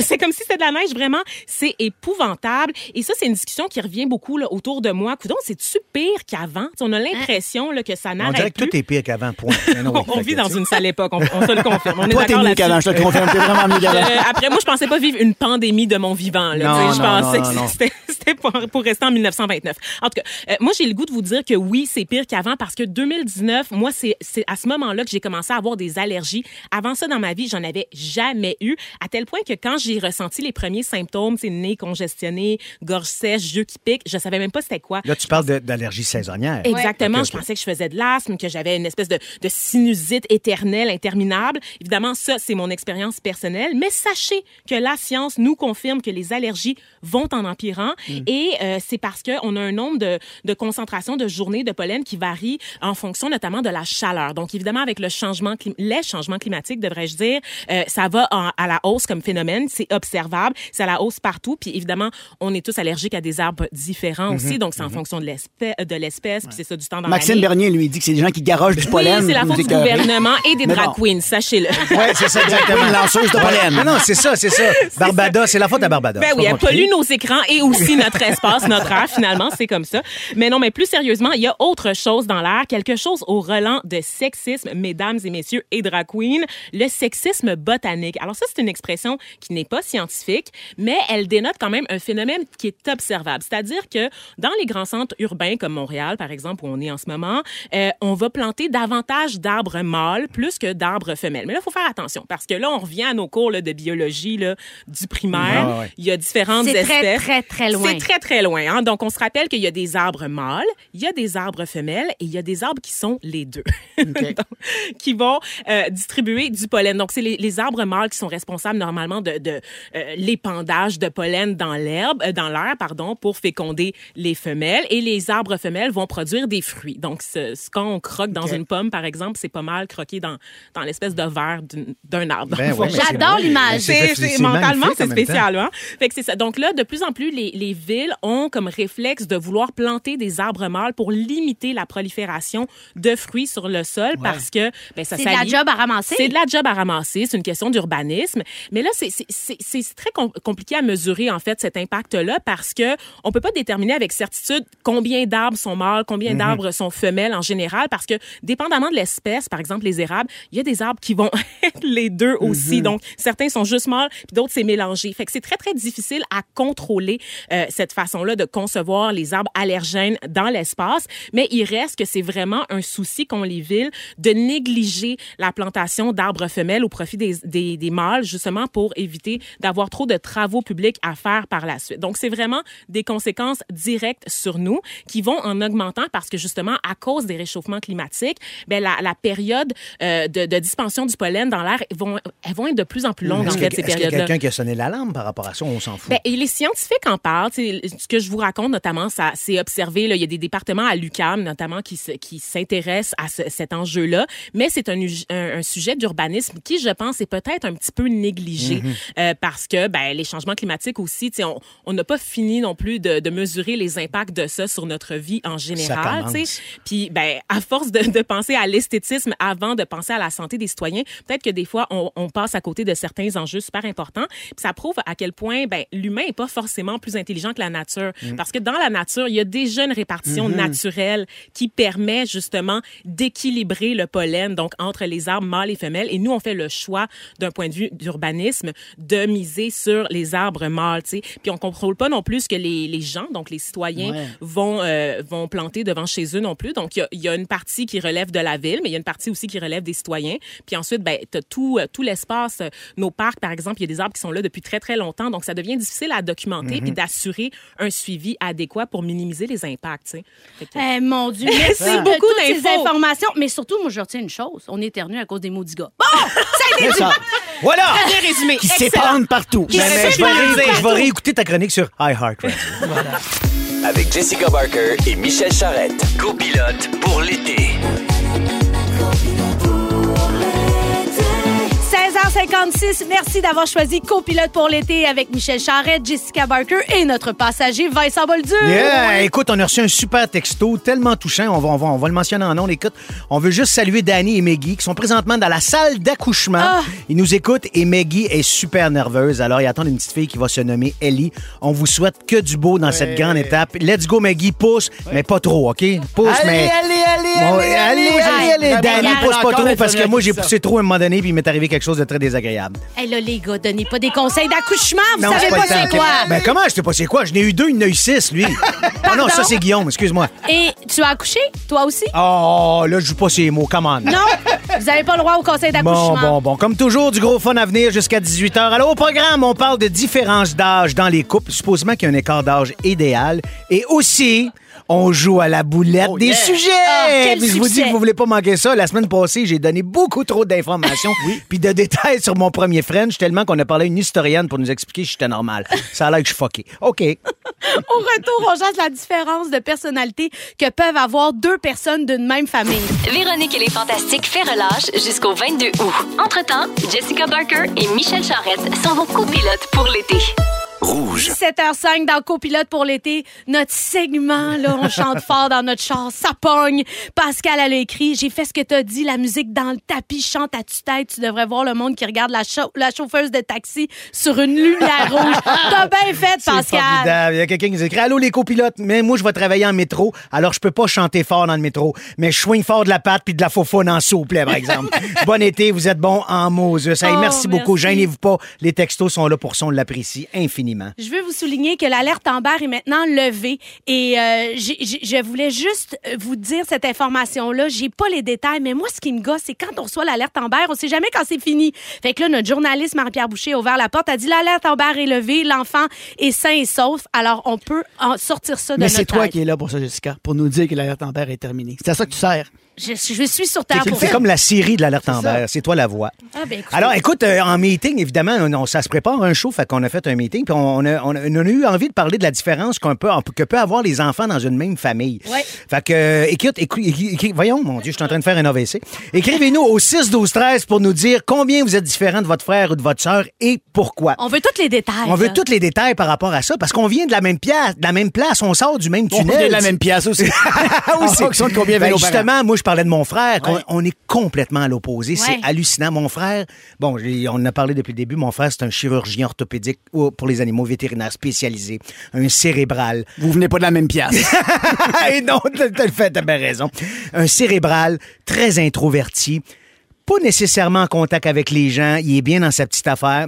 c'est comme si c'était de la neige, vraiment. C'est épouvantable. Et ça, c'est une discussion qui revient beaucoup là, autour de moi. Coudon, c'est-tu pire qu'avant? On a l'impression là, que ça On dirait n'arrête que plus. tout est pire qu'avant, point. Ben non, oui, on vit dans une sale époque, on, on se le confirme. On est Toi, t'es mieux qu'avant, je te le confirme. T'es vraiment mieux qu'avant. Euh, après, moi, je pensais pas vivre une pandémie de mon vivant. Là, Non, sais, je non, pensais non, que non, non. c'était- c'était pour, pour rester en 1929. En tout cas, euh, moi, j'ai le goût de vous dire que oui, c'est pire qu'avant parce que 2019, moi, c'est c'est à ce moment-là que j'ai commencé à avoir des allergies. Avant ça, dans ma vie, j'en avais jamais eu, à tel point que quand j'ai ressenti les premiers symptômes, c'est nez congestionné, gorge sèche, yeux qui piquent, je savais même pas c'était quoi. Là, tu parles de- d'allergie saisonnière. Exactement. Je pensais que je faisais de l'asthme, que j'avais une espèce de, de sinusite éternelle, interminable. Évidemment, ça, c'est mon expérience personnelle. Mais sachez que la science nous confirme que les allergies vont en empirant. Et euh, c'est parce qu'on a un nombre de, de concentrations de journées de pollen qui varie en fonction notamment de la chaleur. Donc, évidemment, avec le changement, les changements climatiques, devrais-je dire, euh, ça va en- à la hausse comme phénomène. C'est observable. C'est à la hausse partout. Puis, évidemment, on est tous allergiques à des arbres différents aussi. Donc, c'est en fonction de l'espèce, de l'espèce. Puis, c'est ça du temps dans Maxime. Bernier, lui, dit que c'est des gens qui garagent du pollen. Oui, c'est la faute du gouvernement et des drag queens, sachez-le. Ouais, c'est ça, exactement. Une lanceuse de pollen. Non, non, c'est ça, c'est ça. Barbada, c'est la faute à Barbada. Ben oui, elle pollue nos écrans et aussi notre espace, notre air, finalement, c'est comme ça. Mais non, mais plus sérieusement, il y a autre chose dans l'air, quelque chose au relent de sexisme, mesdames et messieurs et drag queens, le sexisme botanique. Alors ça, c'est une expression qui n'est pas scientifique, mais elle dénote quand même un phénomène qui est observable. C'est-à-dire que dans les grands centres urbains comme Montréal, par exemple, où on est en ce moment, euh, on va planter davantage d'arbres mâles plus que d'arbres femelles. Mais là, il faut faire attention parce que là, on revient à nos cours là, de biologie là, du primaire. Ah ouais. Il y a différentes C'est très, espèces. très, très loin. C'est très, très loin. Hein? Donc, on se rappelle qu'il y a des arbres mâles, il y a des arbres femelles et il y a des arbres qui sont les deux, Donc, qui vont euh, distribuer du pollen. Donc, c'est les, les arbres mâles qui sont responsables normalement de, de euh, l'épandage de pollen dans l'herbe, euh, dans l'air, pardon, pour féconder les femelles. Et les arbres femelles vont produire des fruits. Donc, ce, ce- quand on croque dans une pomme, par exemple, c'est pas mal croquer dans, dans l'espèce de verre d'un arbre. Ben ouais, J'adore l'image. C'est, mentalement, c'est spécial. Hein? Fait que c'est ça. Donc là, de plus en plus, les, les villes ont comme réflexe de vouloir planter des arbres mâles pour limiter la prolifération de fruits sur le sol parce que ben, ça C'est de la job à ramasser? c'est de la job à ramasser, c'est une question d'urbanisme. Mais là, c'est- c'est- c'est c'est très com- compliqué à mesurer, en fait, cet impact-là parce que on peut pas déterminer avec certitude combien d'arbres sont mâles, combien d'arbres sont femelles en général parce que, dépendamment de l'espèce, par exemple, les érables, il y a des arbres qui vont être les deux aussi. Donc, certains sont juste mâles, puis d'autres, c'est mélangé. Fait que c'est très, très difficile à contrôler euh, cette façon-là de concevoir les arbres allergènes dans l'espace. Mais il reste que c'est vraiment un souci qu'ont les villes de négliger la plantation d'arbres femelles au profit des, des, des mâles, justement pour éviter d'avoir trop de travaux publics à faire par la suite. Donc, c'est vraiment des conséquences directes sur nous qui vont en augmentant parce que, justement, à cause des réchauffements climatiques, ben, la, la période euh, de, de dispension du pollen dans l'air vont, elles vont être de plus en plus longues, en fait, que- ces périodes-là. quelqu'un qui a sonné l'alarme par rapport à ça? On s'en fout. Ben, et les scientifiques en parlent. Ce que je vous raconte notamment, ça c'est observé. Là, il y a des départements à l'UCAM notamment qui qui s'intéressent à ce- cet enjeu-là. Mais c'est un, un, un sujet d'urbanisme qui, je pense, est peut-être un petit peu négligé Mm-hmm. euh, parce que ben, les changements climatiques aussi, on n'a pas fini non plus de, de mesurer les impacts de ça sur notre vie en général. Puis, ben, à force de, de penser à l'esthétisme avant de penser à la santé des citoyens, peut-être que des fois, on, on passe à côté de certains enjeux super importants. Puis ça prouve à quel point, ben, l'humain est pas forcément plus intelligent que la nature. Parce que dans la nature, il y a déjà une répartition naturelle qui permet justement d'équilibrer le pollen, donc entre les arbres mâles et femelles. Et nous, on fait le choix, d'un point de vue d'urbanisme, de miser sur les arbres mâles, tu sais. Puis on contrôle pas non plus ce que les, les gens, donc les citoyens, Ouais. vont, euh, vont planter devant chez eux non plus. Donc, il y a, il y a une partie qui relève de la ville, mais il y a une partie aussi qui relève des citoyens. Puis ensuite, ben, tu as tout, euh, tout l'espace. euh, Nos parcs, par exemple, il y a des arbres qui sont là depuis très, très longtemps. Donc, ça devient difficile à documenter puis d'assurer un suivi adéquat pour minimiser les impacts. que- Eh, mon Dieu, merci C'est de beaucoup toutes ces informations. Mais surtout, moi, je retiens une chose. On éternue à cause des maudits gars. Bon, ça a été. Voilà! Bien résumé. Qui s'épandent partout. Mais je, vais ré- je vais réécouter ta chronique sur iHeartRadio. Avec Jessica Barker et Michel Charrette. Copilote pour l'été. 16h, 15h56. Merci d'avoir choisi copilote pour l'été avec Michel Charrette, Jessica Barker et notre passager Vincent Bolduc. Yeah! Écoute, on a reçu un super texto, tellement touchant. On va, on va, on va le mentionner en nom. Écoute, on veut juste saluer Danny et Maggie qui sont présentement dans la salle d'accouchement. Ah. Ils nous écoutent et Maggie est super nerveuse. Alors, ils attendent une petite fille qui va se nommer Ellie. On vous souhaite que du beau dans cette grande étape. Let's go, Maggie. Pousse, mais pas trop, OK? Pousse, Allez, mais. allez, allez, Bon, allez, allez, allez, allez, allez. allez. Danny, pousse pas trop parce que moi, j'ai poussé trop à un moment donné puis il m'est arrivé quelque chose de très désagréable. Hey, là, les gars, donnez pas des conseils d'accouchement. Vous savez pas c'est quoi. Ben, comment? Je sais pas c'est quoi? Je n'ai eu deux, il en a eu six, lui. Ah non, ça, c'est Guillaume, excuse-moi. Et tu as accouché, toi aussi? Oh, là, je joue pas ces mots. Come on. Non, vous n'avez pas le droit au conseil Bon, d'accouchement. bon, bon. Comme toujours, du gros fun à venir jusqu'à 18h. Alors, au programme, on parle de différence d'âge dans les couples. Supposément qu'il y a un écart d'âge idéal. Et aussi, on joue à la boulette Oh, des yeah. sujets. Ah, Puis je vous dis que vous voulez pas manquer ça. La semaine passée, j'ai donné beaucoup trop d'informations puis de détails sur mon premier French, tellement qu'on a parlé à une historienne pour nous expliquer si j'étais normal. Ça a l'air que je suis fucké. OK. Au retour, on jase la différence de personnalité que peuvent avoir deux personnes d'une même famille. Véronique et les Fantastiques fait relâche jusqu'au 22 août. Entre-temps, Jessica Barker et Michel Charrette sont vos copilotes pour l'été. Rouge. 17h05 dans Copilote pour l'été. Notre segment, là, on chante fort dans notre char, ça pogne. Pascal, elle a écrit J'ai fait ce que t'as dit, la musique dans le tapis, chante à tue-tête. Tu devrais voir le monde qui regarde la, chau- la chauffeuse de taxi sur une lumière rouge. T'as bien fait, C'est Pascal. formidable. Il y a quelqu'un qui nous écrit Allô, les copilotes, mais moi, je vais travailler en métro, alors je peux pas chanter fort dans le métro, mais je swing fort de la patte puis de la faux en souple, par exemple. bon été, vous êtes bons en Moses. Hey, Oh, merci beaucoup. merci. Gênez-vous pas. Les textos sont là pour ça. On l'apprécie infiniment. Je veux vous souligner que l'alerte Amber est maintenant levée et euh, je voulais juste vous dire cette information-là. J'ai pas les détails, mais moi, ce qui me gosse, c'est quand on reçoit l'alerte Amber, on sait jamais quand c'est fini. Fait que là, notre journaliste Marie-Pierre Boucher a ouvert la porte, a dit l'alerte Amber est levée, l'enfant est sain et sauf, alors on peut en sortir ça de Mais notre c'est toi tête. qui es là pour ça, Jessica, pour nous dire que l'alerte Amber est terminée. C'est à ça que tu sers. Je, je suis sur terre pour C'est comme la série de l'alerte Amber. C'est toi la voix. Ah, ben. Alors, écoute, euh, en meeting, évidemment, on, on- ça se prépare un show, fait qu'on a fait un meeting, puis on a, on a- on a eu envie de parler de la différence qu'on peut, que peut avoir les enfants dans une même famille. Ouais. Fait que, euh, écoute, voyons, mon Dieu, je suis en train de faire un AVC. Écrivez-nous au 6 12 13 pour nous dire combien vous êtes différents de votre frère ou de votre sœur et pourquoi. On veut tous les détails. On veut tous les détails par rapport à ça, parce qu'on vient de la même pièce, de la même place, on sort du même On tunnel. vient de la même pièce aussi. en Aussi. fonction de combien Ben, justement, moi, je parlais de mon frère. Ouais. On est complètement à l'opposé. Ouais. C'est hallucinant. Mon frère, bon, on en a parlé depuis le début. Mon frère, c'est un chirurgien orthopédique ou- pour les animaux vétérinaires spécialisé, un cérébral. Vous venez pas de la même pièce. Et non, t'as t'as fait, t'as bien raison. Un cérébral très introverti, pas nécessairement en contact avec les gens. Il est bien dans sa petite affaire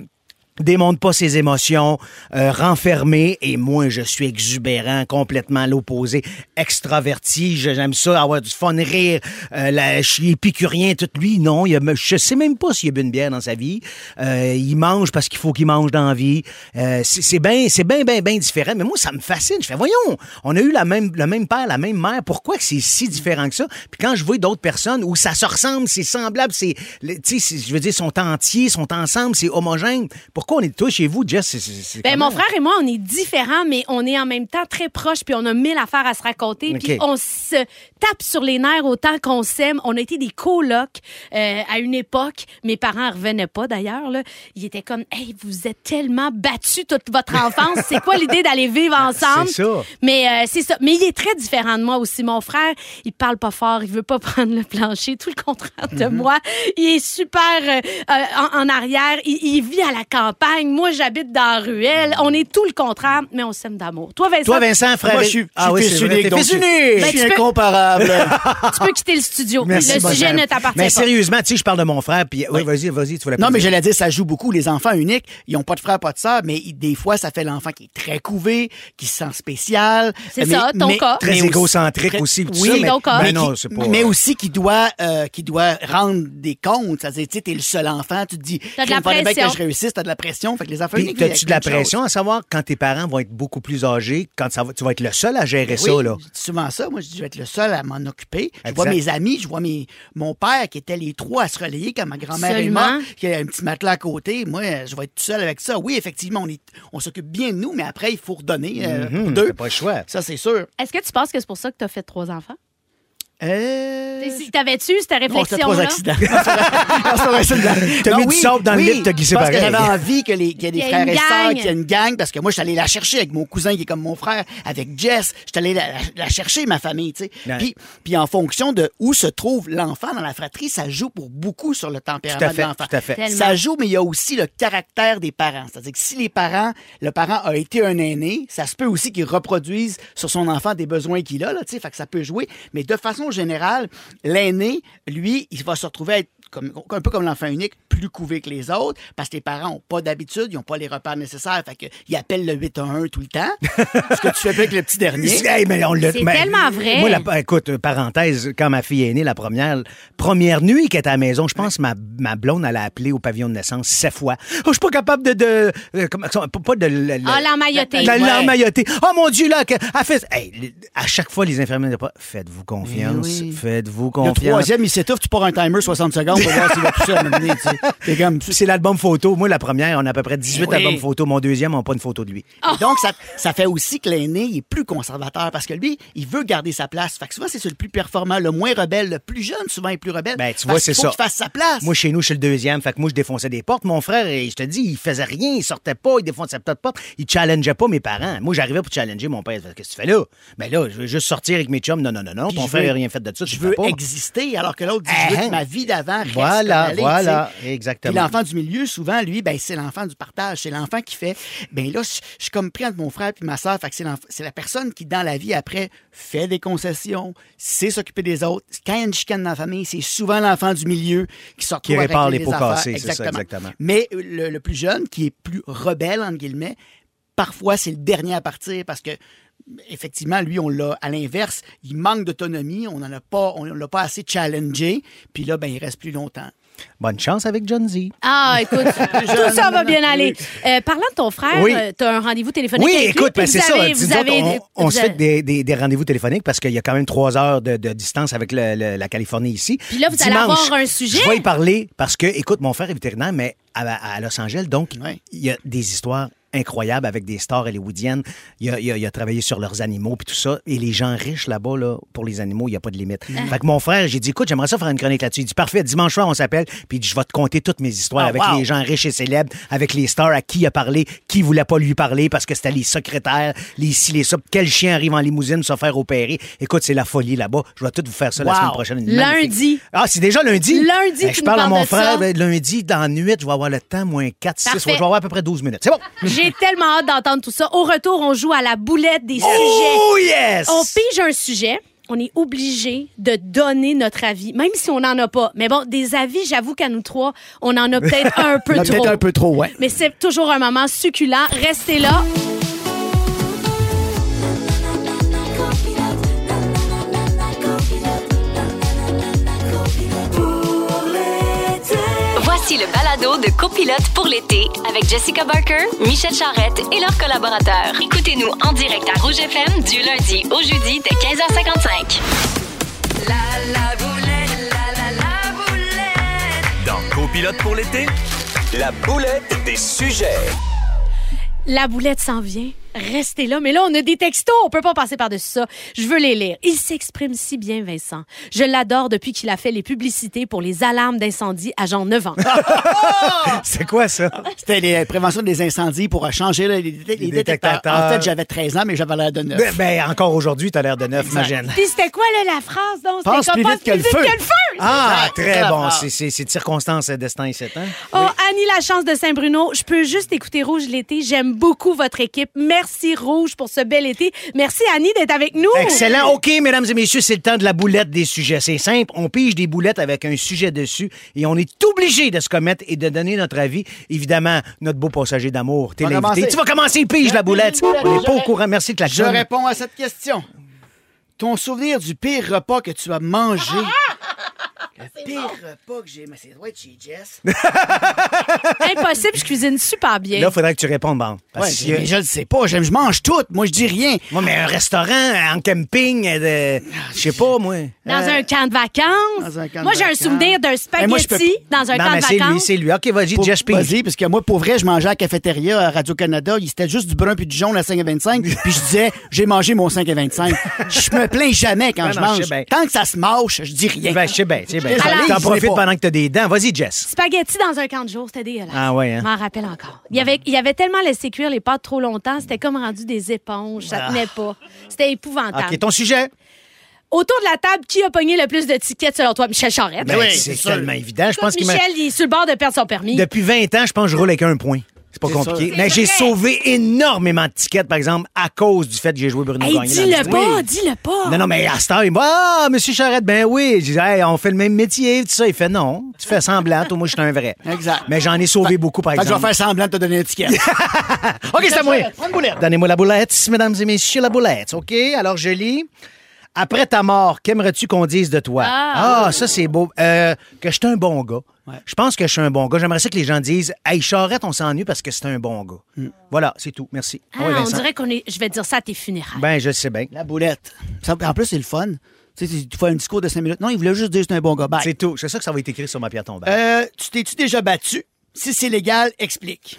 démontre pas ses émotions, euh, renfermé, et moi, je suis exubérant, complètement l'opposé, extraverti, j'aime ça, avoir du fun, rire, euh, la, je suis épicurien, tout lui, non, il a, je sais même pas s'il a bu une bière dans sa vie, euh, il mange parce qu'il faut qu'il mange dans la vie, euh, c'est bien, c'est bien, bien, bien différent, mais moi, ça me fascine, je fais, voyons, on a eu la même, le même père, la même mère, pourquoi que c'est si différent que ça? Puis quand je vois d'autres personnes où ça se ressemble, c'est semblable, c'est, tu sais, je veux dire, sont entiers, sont ensemble, c'est homogène. Pourquoi on est tous chez vous, Jess? C'est- Ben, mon frère et moi, on est différents, mais on est en même temps très proches, puis on a mille affaires à se raconter, OK. puis on se tape sur les nerfs autant qu'on s'aime. On a été des colocs euh, à une époque. Mes parents revenaient pas, d'ailleurs. là. Ils étaient comme, hey, vous êtes tellement battus toute votre enfance. C'est quoi l'idée d'aller vivre ensemble? C'est ça. Mais euh, c'est ça. Mais il est très différent de moi aussi. Mon frère, il parle pas fort, il veut pas prendre le plancher, tout le contraire de Mhm. moi. Il est super euh, euh, en, en arrière. Il, il vit à la campagne. Moi, j'habite dans la ruelle. On est tout le contraire, mais on s'aime d'amour. Toi, Vincent, Toi, Vincent, frère. Moi, je suis, Ah je oui, fils unique, t'es donc fils je-. Je Ben, suis incomparable. tu peux quitter le studio. Merci, le sujet ne t'appartient Mais pas. sérieusement, tu sais, je parle de mon frère, puis oui, vas-y, vas-y, tu voulais Non, mais dire. j'allais dire, ça joue beaucoup. Les enfants uniques, ils ont pas de frère, pas de sœur, mais ils- des fois, ça fait l'enfant qui est très couvé, qui se sent spécial. C'est Mais- ça, ton mais- cas. Très mais aussi- égocentrique aussi, Oui, mais- ton cas. mais mais. Mais aussi qui doit, euh, qui doit rendre des comptes. C'est-à-dire, tu sais, t'es le seul enfant, tu te dis, T'as de la il fallait bien pression. que je réussisse, t'as de la pression. Fait que les Puis, T'as-tu de la pression à savoir quand tes parents vont être beaucoup plus âgés, quand ça va, tu vas être le seul à gérer ça, Oui, là? je dis souvent ça. Moi, je dis, je vais être le seul à m'en occuper. Je Exact. vois mes amis, je vois mes, mon père qui était les trois à se relayer quand ma grand-mère est morte, qui a un petit matelas à côté. Moi, je vais être tout seul avec ça. Oui, effectivement, on, est, on s'occupe bien de nous, mais après, il faut redonner euh, pour Hum, deux. Pas le choix. Ça, c'est sûr. Est-ce que tu penses que c'est pour ça que tu as fait trois enfants? Euh... Si T'avais-tu cette réflexion-là? accidents. Non, c'est vrai, c'est une blague. T'as mis du sable dans le oui, lit, t'as glissé parce que pareil. j'avais envie que les- qu'il y ait des Qu'il y frères une et sœurs, gang. qu'il y ait une gang, parce que moi, je suis allé la chercher avec mon cousin qui est comme mon frère, avec Jess. Je suis allé la, la- la chercher, ma famille, tu sais. Ouais. Puis, puis en fonction de où se trouve l'enfant dans la fratrie, ça joue pour beaucoup sur le tempérament Tout à fait, de l'enfant. tout à fait. Tellement. Ça joue, mais il y a aussi le caractère des parents. C'est-à-dire que si les parents, le parent a été un aîné, ça se peut aussi qu'il reproduise sur son enfant des besoins qu'il a, là, tu sais, fait que ça peut jouer. Mais de façon générale, l'aîné, lui, il va se retrouver à être comme, un peu comme l'enfant unique, plus couvé que les autres, parce que les parents n'ont pas d'habitude, ils n'ont pas les repères nécessaires, fait que, ils appellent le 811 tout le temps. ce que tu fais avec le petit dernier. Hey, mais on l'a- C'est mais- tellement vrai. Moi, la- écoute, parenthèse, quand ma fille est née, la première, première nuit qu'elle était à la maison, je pense que ma, ma blonde, elle a appelé au pavillon de naissance sept fois. Oh, je suis pas capable de. de euh, comment- pas de. le- le- Ah, l'emmailloter. La- Ouais. L'emmailloter. Oh mon Dieu, là, que- elle fait. Hey, à chaque fois, les infirmières disent pas Faites-vous confiance. Eh oui. Faites-vous Le confiance. troisième, il s'étouffe, tu pars un timer 60 secondes pour voir s'il va pousser à un moment donné, tu sais. T'es comme, C'est l'album photo. Moi, la première, on a à peu près 18 Oui. albums photo. Mon deuxième, on n'a pas une photo de lui. Et donc, ça, ça fait aussi que l'aîné il est plus conservateur parce que lui, il veut garder sa place. Fait que souvent, c'est le plus performant, le moins rebelle, le plus jeune, souvent, est plus rebelle. Ben, tu Parce vois, qu'il c'est faut ça. qu'il fasse sa place. Moi, chez nous, je suis le deuxième. Fait que moi, je défonçais des portes. Mon frère, et je te dis, il faisait rien. Il sortait pas. Il défonçait pas de porte. Il challengeait pas mes parents. Moi, j'arrivais pour challenger mon père. Qu'est-ce que tu fais là? Ben là, je veux juste sortir avec mes chums. Non, non, non, non. Puis Ton je frère veux- n'a rien fait de ça. tu je le veux pas. exister, alors que l'autre dit, je veux Hein? que ma vie d'avant Voilà, voilà, tu sais. exactement. L'enfant du milieu, souvent, lui, ben, c'est l'enfant du partage. C'est l'enfant qui fait, ben là, je suis comme pris entre mon frère puis ma soeur. Fait que c'est la personne qui, dans la vie, après, fait des concessions, sait s'occuper des autres. Quand il y a une chicane dans la famille, c'est souvent l'enfant du milieu qui retrouve à répare les pots cassés, c'est ça, exactement. Mais euh, le, le plus jeune, qui est plus rebelle, entre guillemets, parfois, c'est le dernier à partir parce que effectivement, lui, on l'a à l'inverse, il manque d'autonomie, on n'en a pas, on l'a pas assez challengé, puis là, ben, il reste plus longtemps. Bonne chance avec John Z. Ah, écoute, tout ça va bien aller. Euh, parlant de ton frère, Oui. tu as un rendez-vous téléphonique Oui, avec écoute, ben, c'est ça. avez- Dis vous donc, avez- on, on vous se avez- fait des, des- des rendez-vous téléphoniques parce qu'il y a quand même trois heures de, de distance avec le- le- la Californie ici. Puis là, vous allez avoir un sujet? Je vais y parler parce que, écoute, mon frère est vétérinaire, mais à, à Los Angeles, donc, il y a des histoires incroyables avec des stars hollywoodiennes. Il a, il a- il a travaillé sur leurs animaux puis tout ça. Et les gens riches là-bas, là, pour les animaux, il n'y a pas de limite. Ah. Fait que mon frère, j'ai dit, écoute, j'aimerais ça faire une chronique là-dessus. Il dit, parfait, dimanche soir, on s'appelle, puis il dit, je vais te conter toutes mes histoires Ah, avec wow. les gens riches et célèbres, avec les stars à qui il a parlé, qui voulait pas lui parler parce que c'était les secrétaires, les ci, les ça. Quel chien arrive en limousine se faire opérer? Écoute, c'est la folie là-bas. Je vais tout vous faire ça la semaine prochaine. Une Lundi. magnifique- Ah, c'est déjà lundi? Lundi, Ben, tu je parle à mon frère, ben, lundi, dans la nuit, je vais avoir le temps, moins 4, 6. Je Parfait. vais avoir à peu près 12 minutes. C'est bon. J'ai tellement hâte d'entendre tout ça. Au retour, on joue à la boulette des sujets. Oh, yes! On pige un sujet. On est obligé de donner notre avis, même si on n'en a pas. Mais bon, des avis, j'avoue qu'à nous trois, on en a peut-être un peu On a trop. Peut-être un peu trop, ouais. Mais c'est toujours un moment succulent. Restez là. Le balado de copilote pour l'été avec Jessica Barker, Michel Charrette et leurs collaborateurs. Écoutez-nous en direct à Rouge FM du lundi au jeudi dès 15h55. Dans Copilote pour l'été, la boulette des sujets. La boulette s'en vient. Restez là. Mais là, on a des textos. On peut pas passer par-dessus ça. Je veux les lire. Il s'exprime si bien, Vincent. Je l'adore depuis qu'il a fait les publicités pour les alarmes d'incendie à genre 9 ans. C'est quoi ça? C'était les préventions des incendies pour changer là, les, les Les détecteurs. détecteurs. En fait, j'avais 13 ans, mais j'avais l'air de neuf. Ben, ben, encore aujourd'hui, t'as l'air de neuf, imagine. Puis c'était quoi, là, la phrase? Donc, Pense comme, plus vite que le feu. que le feu! Ah, très bon. C'est- de circonstance, euh, destin ici, hein? Oh, Annie La Chance de Saint-Bruno, je peux juste écouter Rouge l'été. J'aime beaucoup votre équipe. Merci Rouge pour ce bel été. Merci Annie d'être avec nous. Excellent. OK, mesdames et messieurs, c'est le temps de la boulette des sujets. C'est simple. On pige des boulettes avec un sujet dessus et on est obligé de se commettre et de donner notre avis. Évidemment, notre beau passager d'amour, t'es l'invité. Tu vas commencer, pige la boulette. boulette. On n'est pas au courant. Merci de la Je jeune. réponds à cette question. Ton souvenir du pire repas que tu as mangé? Le pire repas que j'ai, mais c'est ouais, chez Jess. Impossible, je cuisine super bien. Là, il faudrait que tu répondes, bon. Parce Ouais, que- mais je le sais pas, je mange tout. Moi, je dis rien. Moi, mais un restaurant en camping, euh, de... je sais pas, moi. Dans un camp de vacances. Dans un camp de moi, j'ai un vacances. souvenir d'un Eh, moi, je peux spaghetti dans un non, camp mais de c'est lui, vacances. c'est lui. OK, vas-y, Jess Ping. Vas-y, parce que moi, pour vrai, je mangeais à la cafétéria à Radio-Canada. il- C'était juste du brun puis du jaune à 5,25. puis je disais, j'ai mangé mon 5,25. Je me plains jamais quand Non, je non, je mange. Tant que ça se mâche, je dis rien. Ben, je sais bien, Désolé, T'en profites pendant que t'as des dents. Vas-y, Jess. Spaghetti dans un camp de jour, c'était dégueulasse. Ah ouais, hein? Je m'en rappelle encore. Il y avait, il y avait tellement laissé cuire les pâtes trop longtemps, c'était comme rendu des éponges, ça tenait pas. C'était épouvantable. OK, ton sujet? Autour de la table, qui a pogné le plus de tickets selon toi? Michel Charette? Ben, oui, c'est tellement évident. Je pense. Michel, il est sur le bord de perdre son permis. Depuis 20 ans, je pense que je roule avec un point. C'est pas compliqué. Mais j'ai sauvé énormément de tickets, par exemple, à cause du fait que j'ai joué Bruno Hey, Gagné. dans dis-le l'histoire. pas, dis-le pas. Non, non, mais à cette heure, il me dit Ah, monsieur Charette, ben oui. Je dis Hey, on fait le même métier, tout ça. Il fait non. Tu fais semblant, toi, moi, je suis un vrai. Exact. Mais j'en ai sauvé beaucoup, par Fait que je vais exemple. faire semblant de te donner un ticket. OK, c'est à moi. Prends une boulette. Donnez-moi la boulette, mesdames et messieurs, la boulette. OK, alors je lis. Après ta mort, qu'aimerais-tu qu'on dise de toi? Ah. Ah, ça, c'est beau. Euh, que je suis un bon gars. Je pense que je suis un bon gars. J'aimerais ça que les gens disent Hey, Charette, on s'ennuie parce que c'est un bon gars. Voilà, c'est tout. Merci. Ah, Ouais, on dirait qu'on est. Je vais dire ça à tes funérailles. Ben, je sais bien. La boulette. En plus, c'est le fun. Tu sais, tu fais un discours de 5 minutes. Non, il voulait juste dire que c'est un bon gars. Bye. C'est tout. C'est ça que ça va être écrit sur ma pierre tombale. Euh, tu t'es-tu déjà battu? Si c'est légal, explique.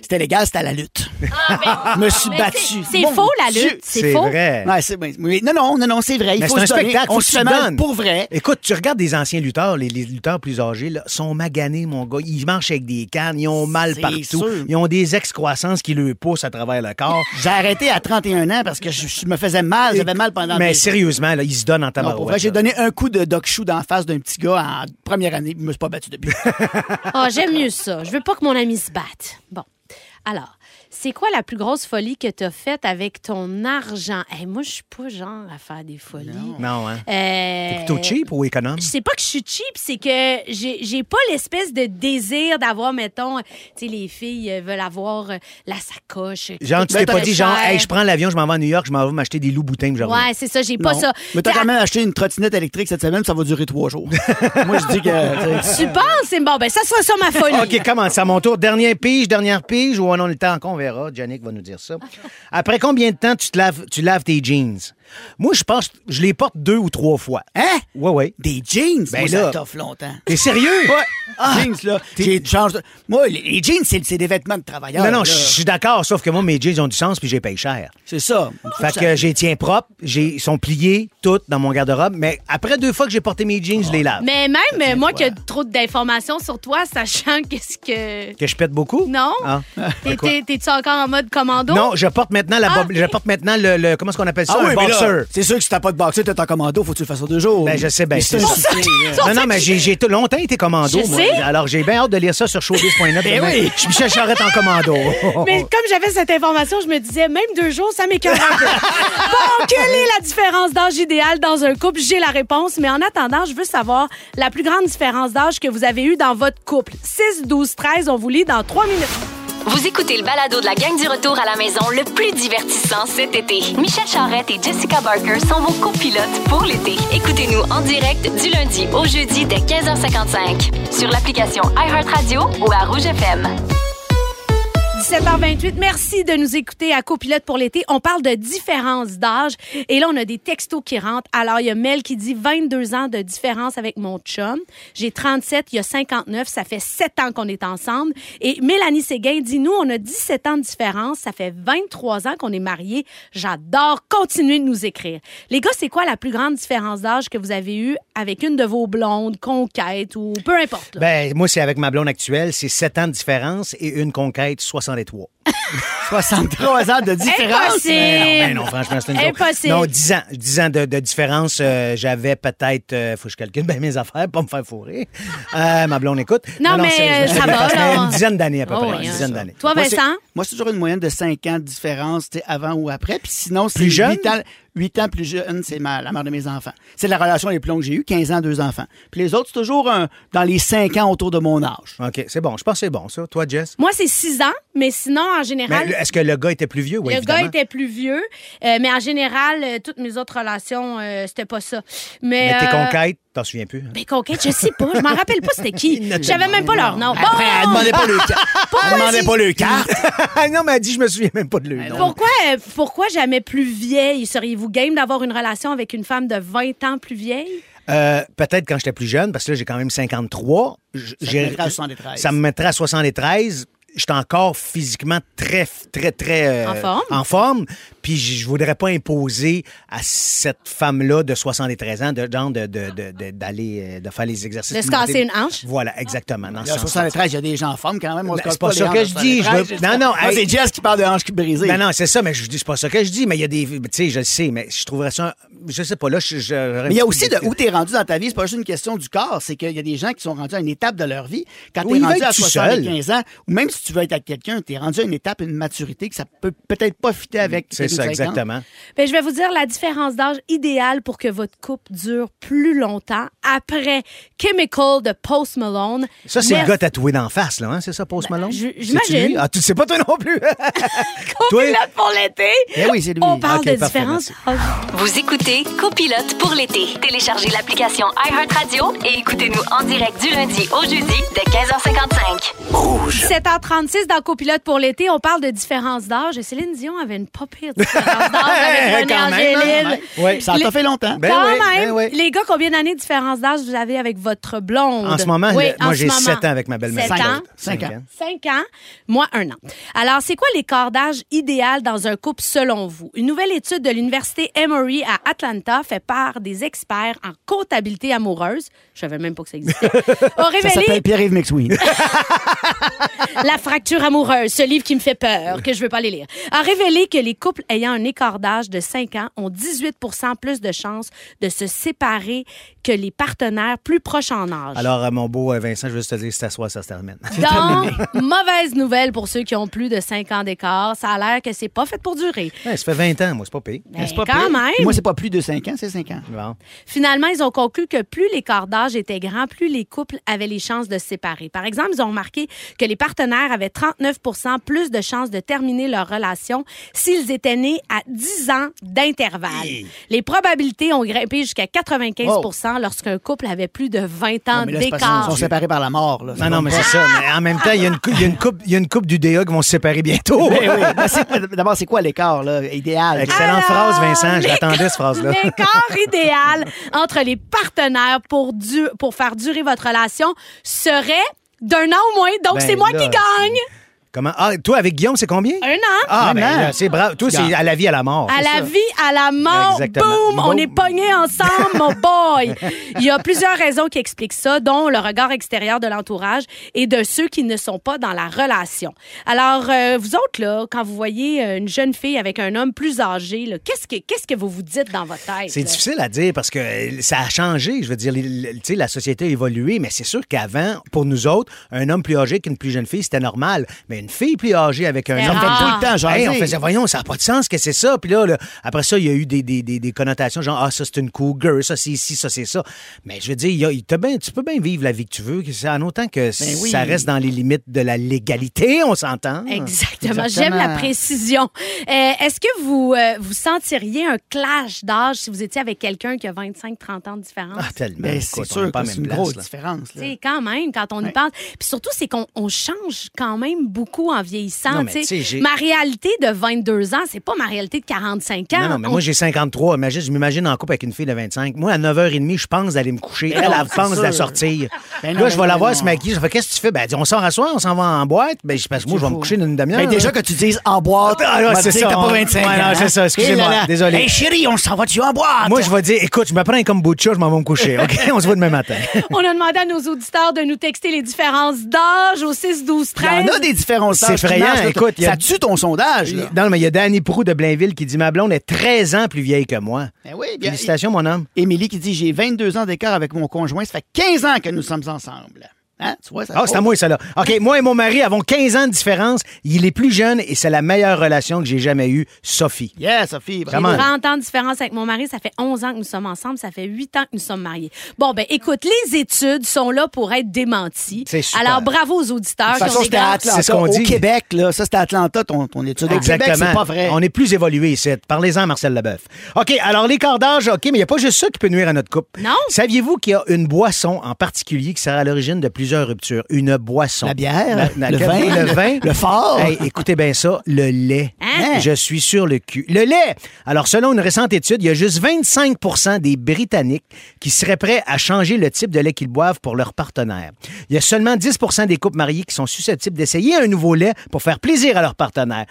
C'était légal, c'était à la lutte. Je me suis Mais battu. c'est- faux, la lutte. C'est faux. vrai. Ouais, c'est bien. Oui, Non, non, non, non, c'est vrai. Il Mais faut c'est un se donner. spectacle. On faut se donnes. pour vrai. Écoute, tu regardes des anciens lutteurs, les, les lutteurs plus âgés, là, sont maganés, mon gars. Ils marchent avec des cannes, ils ont mal C'est partout. sûr. Ils ont des excroissances qui le poussent à travers le corps. J'ai arrêté à 31 ans parce que je, je me faisais mal. J'avais mal pendant Mais des- sérieusement, là, ils se donnent en tabarouette. pour vrai, j'ai donné un coup de doc chou d'en face d'un petit gars en première année. Je me suis pas battu depuis. Ah, j'aime mieux ça. Je veux pas que mon ami se batte. Bon. Alors, c'est quoi la plus grosse folie que tu as faite avec ton argent? Hey, moi, je suis pas genre à faire des folies. Non, hein? Euh, T'es plutôt cheap ou économe? Je sais pas que je suis cheap, c'est que j'ai pas l'espèce de désir d'avoir, mettons, tu sais, les filles euh, veulent avoir euh, la sacoche. Genre, tu t'es pas dit, genre, hey, je prends l'avion, je m'en vais à New York, je m'en vais m'acheter des loups boutins, reviens. Ouais, c'est ça, j'ai pas ça. Mais t'as quand même acheté une trottinette électrique cette semaine, ça va durer trois jours. Moi, je dis que. tu penses? C'est bon, ben ça sera ça ma folie. OK, comment ça, mon tour? Dernière pige, dernière pige, ou on a le temps qu'on verra. Yannick va nous dire ça. Après combien de temps tu, te laves, tu laves tes jeans? Moi, je pense, je les porte deux ou trois fois. Hein? Ouais, ouais. Des jeans? Ben Moi, là- ça t'offre longtemps. T'es sérieux? Ouais. Jeans, là. J'ai change de- Moi, les, les jeans, c'est c'est des vêtements de travailleurs. Non, non, je suis d'accord, sauf que moi, mes jeans ont du sens, puis j'ai paye cher. C'est ça. Fait que j'ai tiens propre, j'ai, ils sont pliés, toutes, dans mon garde-robe, mais après deux fois que j'ai porté mes jeans, je les lave. Mais même euh, moi qui ai trop d'informations sur toi, sachant qu'est-ce que. Que je pète beaucoup? Non? Ah. T'es- t'es- T'es-tu encore en mode commando? Non, je porte maintenant la Ah, je porte maintenant le, le- comment est-ce qu'on appelle ça? Ah oui, c'est sûr que si t'as pas de boxer, t'es en commando, faut que tu le fasses aux deux jours. Ben, je sais bien, C'est là. Non, non, mais j'ai, longtemps été commando, Je moi. sais. Alors, j'ai bien hâte de lire ça sur showbiz.net. Ben oui. Je Michel Charette en commando. Mais comme j'avais cette information, je me disais, même deux jours, ça m'écœure un peu. bon, quelle est la différence d'âge idéale dans un couple? J'ai la réponse, mais en attendant, je veux savoir la plus grande différence d'âge que vous avez eue dans votre couple. 6, 12, 13, on vous lit dans trois minutes. Vous écoutez le balado de la gang du retour à la maison le plus divertissant cet été. Michel Charrette et Jessica Barker sont vos copilotes pour l'été. Écoutez-nous en direct du lundi au jeudi dès 15h55 sur l'application iHeartRadio ou à Rouge FM. 17h28, merci de nous écouter à Copilote pour l'été. On parle de différence d'âge et là, on a des textos qui rentrent. Alors, il y a Mel qui dit 22 ans de différence avec mon chum. J'ai 37, il y a 59, ça fait 7 ans qu'on est ensemble. Et Mélanie Séguin dit, nous, on a 17 ans de différence, ça fait 23 ans qu'on est mariés. J'adore continuer de nous écrire. Les gars, c'est quoi la plus grande différence d'âge que vous avez eue avec une de vos blondes, conquêtes ou peu importe? là? ben, moi, c'est avec ma blonde actuelle, c'est 7 ans de différence et une conquête 63. 63 ans de différence. Impossible! Ben non, franchement, c'est une joke. Impossible. Non, 10 ans. 10 ans de, de différence. euh, J'avais peut-être. euh, faut que je calcule bien mes affaires, pas me faire fourrer. Euh, ma blonde écoute. Non, mais, euh, ça va, là. Une dizaine d'années à peu Oh, près. oui, une hein. dizaine d'années. Toi, Moi, c'est- Vincent? Moi, c'est toujours une moyenne de 5 ans de différence, avant ou après. Puis sinon, c'est Plus jeune? 8 ans, 8 ans plus jeune, c'est ma, la mère de mes enfants. C'est la relation les plus longue que j'ai eue, 15 ans, deux enfants. Puis les autres, c'est toujours un- dans les 5 ans autour de mon âge. OK, c'est bon. Je pense que c'est bon, ça. Toi, Jess? Moi, c'est 6 ans, mais sinon, en général. est-ce que le gars était plus vieux? Oui, le évidemment. gars était plus vieux, euh, mais en général, euh, toutes mes autres relations, euh, c'était pas ça. Mais, Mais tes conquêtes, T'en souviens plus? hein? Ben, Conquête, je sais pas. Je m'en rappelle pas c'était qui. Je savais même pas leur nom. Après, elle Bon! demandait pas le carte. Elle demandait pas le carte. Non, mais elle dit, je me souviens même pas de lui. Pourquoi, euh, pourquoi jamais plus vieille? Seriez-vous game d'avoir une relation avec une femme de 20 ans plus vieille? Euh, Peut-être quand j'étais plus jeune, parce que là, j'ai quand même 53. J- Ça j'ai- mettrait à 73. Ça me mettrait à 73. J'étais encore physiquement très, très, très... euh, En forme? En forme. Puis je voudrais pas imposer à cette femme-là de 73 ans de, genre de, de, de- de- d'aller, euh, de faire les exercices. De se casser une hanche? Voilà, exactement. Dans Il y a sens-là. 73, il y a des gens en forme quand même. On se Ben, c'est pas les ça que je dis. Je 73. veux- non, non, hey. c'est Jess qui parle de hanches brisées. Ben non, c'est ça, mais je dis, c'est pas ça que je dis, mais il y a des. Tu sais, je le sais, mais je trouverais ça. Je sais pas, là, je. je- Mais il y a aussi de où tu es rendu dans ta vie. C'est pas juste une question du corps. C'est qu'il y a des gens qui sont rendus à une étape de leur vie. Quand tu Oui, rendu à tout 75 ans, ou même si tu veux être avec quelqu'un, tu es rendu à une étape, une maturité que ça peut peut-être pas fitter avec. Ça, de 50. exactement. Ben, je vais vous dire la différence d'âge idéale pour que votre couple dure plus longtemps après Chemical de Post Malone. Ça, c'est le Merci. gars tatoué d'en face, là, hein? C'est ça, Post Malone? je- C'est-tu j'imagine. lui? Ah, tu le sais pas, toi non plus? Copilote pour l'été. Eh oui, c'est lui. On parle de différence. Vous écoutez Copilote pour l'été. Téléchargez l'application iHeartRadio et écoutez-nous en direct du lundi au jeudi dès 15h55. 7h36 dans Copilote pour l'été, on parle de différence d'âge. Et Céline Dion avait une pas pire différence d'âge avec René Quand même, Angélil. Ouais. Ça t'a fait longtemps. Ben Quand oui, même, ben oui. les gars, combien d'années de différence d'âge vous avez avec votre blonde? En ce moment, Oui, le- moi, j'ai ce moment. 7 ans avec ma belle-mère. Sept Cinq ans. autres. Cinq Cinq ans. 5 ans, moi un an. Alors, c'est quoi l'écart d'âge idéal dans un couple selon vous? Une nouvelle étude de l'Université Emory à Atlanta, fait par des experts en comptabilité amoureuse, je savais même pas que ça existait, a Ça révélé s'appelle Pierre-Yves McSween. La fracture amoureuse, ce livre qui me fait peur, que je veux pas aller lire, a révélé que les couples ayant un écart d'âge de 5 ans ont 18 plus de chances de se séparer que les partenaires plus proches en âge. Alors, euh, mon beau euh, Vincent, je veux juste te dire, c'est à soi, ça se termine. Donc, mauvaise nouvelle pour ceux qui ont plus de 5 ans d'écart. Ça a l'air que c'est pas fait pour durer. Ouais, ça fait 20 ans, moi, c'est pas pire. Ben, C'est pas quand pire. même. Moi, c'est pas plus de 5 ans, c'est 5 ans. Bon. Finalement, ils ont conclu que plus l'écart d'âge était grand, plus les couples avaient les chances de se séparer. Par exemple, ils ont remarqué que les partenaires avaient 39% plus de chances de terminer leur relation s'ils étaient à 10 ans d'intervalle. Les probabilités ont grimpé jusqu'à 95% lorsqu'un couple avait plus de 20 ans d'écart. sont séparés par la mort. Là. Non, non, mais c'est ça. Mais en même temps, il y a une, cou- il y a une coupe, il y a une coupe d'UDA qui vont se séparer bientôt. Oui. Mais c'est- D'abord, c'est quoi l'écart là, idéal? Excellente Alors, phrase, Vincent. L'attendais, cette phrase-là. L'écart idéal entre les partenaires pour, du- pour faire durer votre relation serait d'un an au moins. Donc, Ben c'est moi là, qui gagne. Comment? Ah, toi, avec Guillaume, c'est combien? Un an. Ah, Un ben, an. c'est bravo. Toi, c'est à la vie, à la mort. À la ça. vie, à la mort, Exactement. boum, on est pognés ensemble, mon boy. Il y a plusieurs raisons qui expliquent ça, dont le regard extérieur de l'entourage et de ceux qui ne sont pas dans la relation. Alors, euh, vous autres, là, quand vous voyez euh, une jeune fille avec un homme plus âgé, là, qu'est-ce que qu'est-ce que vous vous dites dans votre tête? C'est difficile à dire parce que euh, ça a changé. Je veux dire, la société a évolué, mais c'est sûr qu'avant, pour nous autres, un homme plus âgé qu'une plus jeune fille, c'était normal. Mais une fille plus âgée avec un homme... tout le temps, genre. Hey, on faisait, voyons, ça n'a pas de sens que c'est ça. Puis là, là, après ça, il y a eu des, des, des, des connotations genre, ah, ça, c'est une cougar, ça, c'est ici, ça, c'est ça. Mais je veux dire, il y a- il t'as bien- tu peux bien vivre la vie que tu veux, en autant que Ben oui. ça reste dans les limites de la légalité, on s'entend. Exactement. Exactement. J'aime la précision. Euh, Est-ce que vous, euh, vous sentiriez un clash d'âge si vous étiez avec quelqu'un qui a 25-30 ans de différence? Ah, tellement. Ben, c'est sûr pas même une place, grosse là. différence. là. Quand même, quand on y Ouais. pense. Puis surtout, c'est qu'on on change quand même beaucoup en vieillissant. Non, mais j'ai- ma réalité de 22 ans, c'est pas ma réalité de 45 ans. Non, non, mais On- moi, j'ai 53. Imagine, je m'imagine en couple avec une fille de 25. Moi, à 9h30, je pense d'aller me coucher. Elle, non, elle pense de la sûr. sortir. Ben non, là, je ben vais la non, voir se maquiller. Je fais, qu'est-ce que tu fais? Ben, elle dit, on sort à soir, on s'en va en boîte. Ben, je pense que moi, je vais me coucher dans une demi-heure. Ben, déjà que tu dises en boîte, Ah, là, on va c'est te dire ça, que t'as pas on- 25 Ouais, non, ans. c'est ça, excusez-moi, Eh là là. désolé. Hey chérie, on s'en va-tu en boîte? Moi, je vais dire, écoute, je me prends un kombucha, je m'en vais me coucher. OK? on se voit demain matin. On a demandé à nos auditeurs de nous texter les différences d'âge au 6, 12, Il y 13. en a des C'est effrayant, écoute, a- Ça tue ton sondage, là. non, mais il y a Danny Prou de Blainville qui dit Ma blonde est 13 ans plus vieille que moi. Ben oui, bien- Félicitations, mon homme. Émilie qui dit J'ai 22 ans d'écart avec mon conjoint, ça fait 15 ans que nous sommes ensemble. Hein? Tu vois, ça Ah, c'est à moi, ça, là. OK, moi et mon mari avons 15 ans de différence. Il est plus jeune et c'est la meilleure relation que j'ai jamais eue, Sophie. Yeah, Sophie. bravo. Vraiment. 30 ans de différence avec mon mari, ça fait 11 ans que nous sommes ensemble, ça fait 8 ans que nous sommes mariés. Bon, ben écoute, les études sont là pour être démenties. C'est super. Alors, bravo aux auditeurs De toute façon, c'était à Atlanta. C'est ce qu'on Au dit. Québec, là, ça, c'était à Atlanta, ton, ton étude. Au Québec, Exactement. c'est pas vrai. On est plus évolué ici. Parlez-en Marcel Leboeuf. OK, alors l'écart d'âge, OK, mais il n'y a pas juste ça qui peut nuire à notre couple. Non. Saviez-vous qu'il y a une boisson en particulier qui sera à l'origine de plusieurs ruptures? Une boisson. La bière, La- le vin, le vin. le fort. Hey, écoutez bien ça, le lait. Hein? Je suis sur le cul. Le lait! Alors, selon une récente étude, il y a juste 25 des Britanniques qui seraient prêts à changer le type de lait qu'ils boivent pour leur partenaire. Il y a seulement 10 des couples mariés qui sont susceptibles d'essayer un nouveau lait pour faire plaisir à leur partenaire.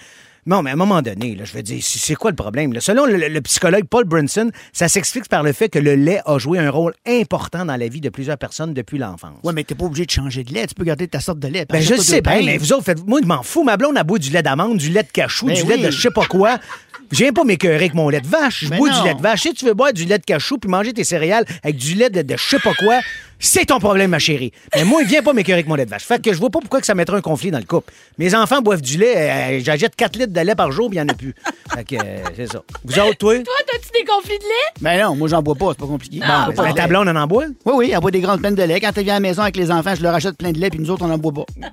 Non, mais à un moment donné, là, je veux dire, c'est quoi le problème? là? Selon le, le psychologue Paul Brunson, ça s'explique par le fait que le lait a joué un rôle important dans la vie de plusieurs personnes depuis l'enfance. Ouais, mais t'es pas obligé de changer de lait. Tu peux garder ta sorte de lait. Ben, je sais bien, mais vous autres, faites, moi, je m'en fous. Ma blonde a boit du lait d'amande, du lait de cachou, Ben du oui. lait de je sais pas quoi. Je viens pas m'écœurer avec mon lait de vache. Je Ben bois du lait de vache. Si tu veux boire du lait de cachou puis manger tes céréales avec du lait de, de je sais pas quoi, c'est ton problème, ma chérie. Mais moi, il vient pas m'écœurer avec mon lait de vache. Fait que je vois pas pourquoi que ça mettrait un conflit dans le couple. Mes enfants boivent du lait, euh, j'achète 4 litres de lait par jour, puis il y en a plus. Fait que, euh, c'est ça. Vous autres, toi? Toi, t'as-tu des conflits de lait? Ben non, moi, j'en bois pas. C'est pas compliqué. Ah, bois Ben, pas. ta blonde, on en boit? Oui, oui, elle boit des grandes peines de lait. Quand elle vient à la maison avec les enfants, je leur achète plein de lait, puis nous autres, on n'en boit pas.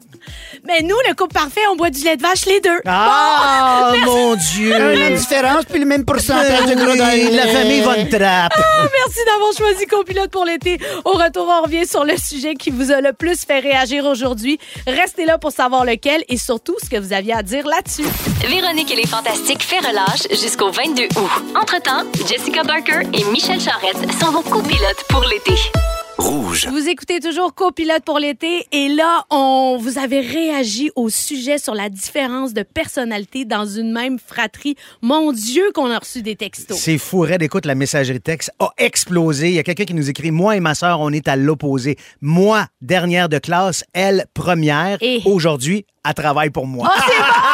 Mais nous, le couple parfait, on boit du lait de vache les deux. Ah, mon Dieu! Un an de différence, puis le même pourcentage de gras dans la famille Von Trapp. Ah, merci d'avoir choisi Copilote pour l'été. Au retour, on revient sur le sujet qui vous a le plus fait réagir aujourd'hui. Restez là pour savoir lequel et surtout ce que vous aviez à dire là-dessus. Véronique et les Fantastiques fait relâche jusqu'au 22 août. Entre-temps, Jessica Barker et Michel Charrette sont vos copilotes pour l'été. Rouge. Vous écoutez toujours Copilote pour l'été et là, on vous avez réagi au sujet sur la différence de personnalité dans une même fratrie. Mon Dieu, qu'on a reçu des textos. C'est fou, Red, écoute, la messagerie texte a explosé. Il y a quelqu'un qui nous écrit Moi et ma sœur, on est à l'opposé. Moi, dernière de classe, elle, première. Et? Aujourd'hui, elle travaille pour moi. Oh,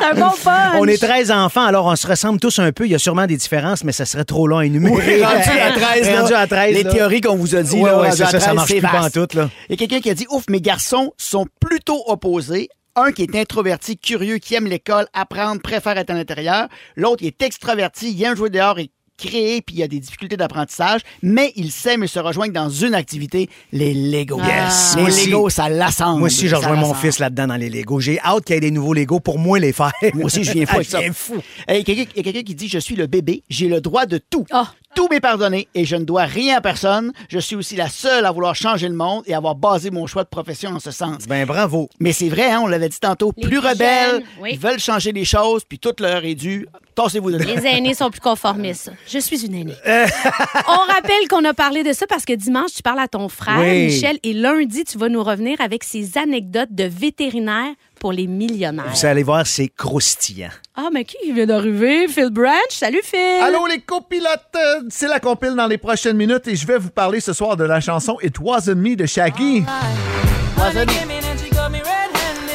c'est un bon punch! On est 13 enfants, alors on se ressemble tous un peu. Il y a sûrement des différences, mais ça serait trop long à énumérer. Rendu à 13, là, Rendu à 13, les là. théories qu'on vous a dit, Ouais, là, ouais, à ça, ça 13, marche plus vaste. pantoute, là. Il y a quelqu'un qui a dit Ouf, mes garçons sont plutôt opposés. Un qui est introverti, curieux, qui aime l'école, apprendre, préfère être à l'intérieur. L'autre, il est extraverti, il aime jouer dehors et créer, puis il a des difficultés d'apprentissage, mais il s'aime et se rejoindre dans une activité, les Legos. Yes, Les moi aussi. Legos, ça l'assemble. Moi aussi, je rejoins mon fils là-dedans dans les Legos. J'ai hâte qu'il y ait des nouveaux Legos pour moi les faire. Moi aussi, je viens fou Il y a quelqu'un qui dit Je suis le bébé, j'ai le droit de tout. Ah. Tout m'est pardonné et je ne dois rien à personne. Je suis aussi la seule à vouloir changer le monde et avoir basé mon choix de profession en ce sens. Ben bravo. Mais c'est vrai, hein, on l'avait dit tantôt, Les plus rebelles, jeunes, oui. ils veulent changer les choses, puis toute leur est due. Tassez-vous de là. Les aînés sont plus conformistes. Je suis une aînée. On rappelle qu'on a parlé de ça parce que dimanche, tu parles à ton frère, Oui. Michel, et lundi, tu vas nous revenir avec ces anecdotes de vétérinaires pour les millionnaires. Vous allez voir, c'est croustillant. Ah, mais qui vient d'arriver? Phil Branch? Salut, Phil. Allô les copilotes, c'est la compile dans les prochaines minutes et je vais vous parler ce soir de la chanson It Wasn't Me de Shaggy.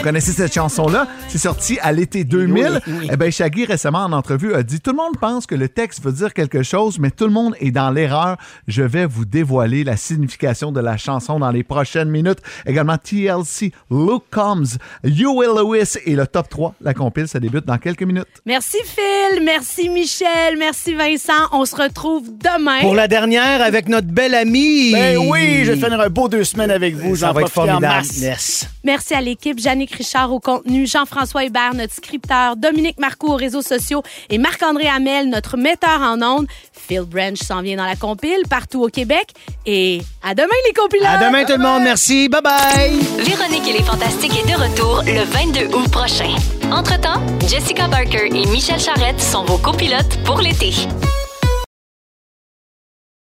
Vous connaissez cette chanson-là? C'est sorti à l'été 2000. Oui, oui. Eh bien, Shaggy, récemment, en entrevue, a dit Tout le monde pense que le texte veut dire quelque chose, mais tout le monde est dans l'erreur. Je vais vous dévoiler la signification de la chanson dans les prochaines minutes. Également, TLC, Luke Combs, You Will Lewis et le top 3. La compile, ça débute dans quelques minutes. Merci, Phil. Merci, Michel. Merci, Vincent. On se retrouve demain. Pour la dernière, avec notre belle amie. Ben oui, je vais finir un beau deux semaines avec vous. Ça J'en va être en formidable. masse. Yes. Merci à l'équipe, Jannick Richard au contenu, Jean-François Hébert, notre scripteur, Dominique Marcoux aux réseaux sociaux et Marc-André Hamel, notre metteur en ondes. Phil Branch s'en vient dans la compile partout au Québec. Et à demain, les compilations. À demain, tout le monde. Merci. Bye bye. Véronique et les Fantastiques est de retour le 22 août prochain. Entre-temps, Jessica Barker et Michel Charrette sont vos copilotes pour l'été.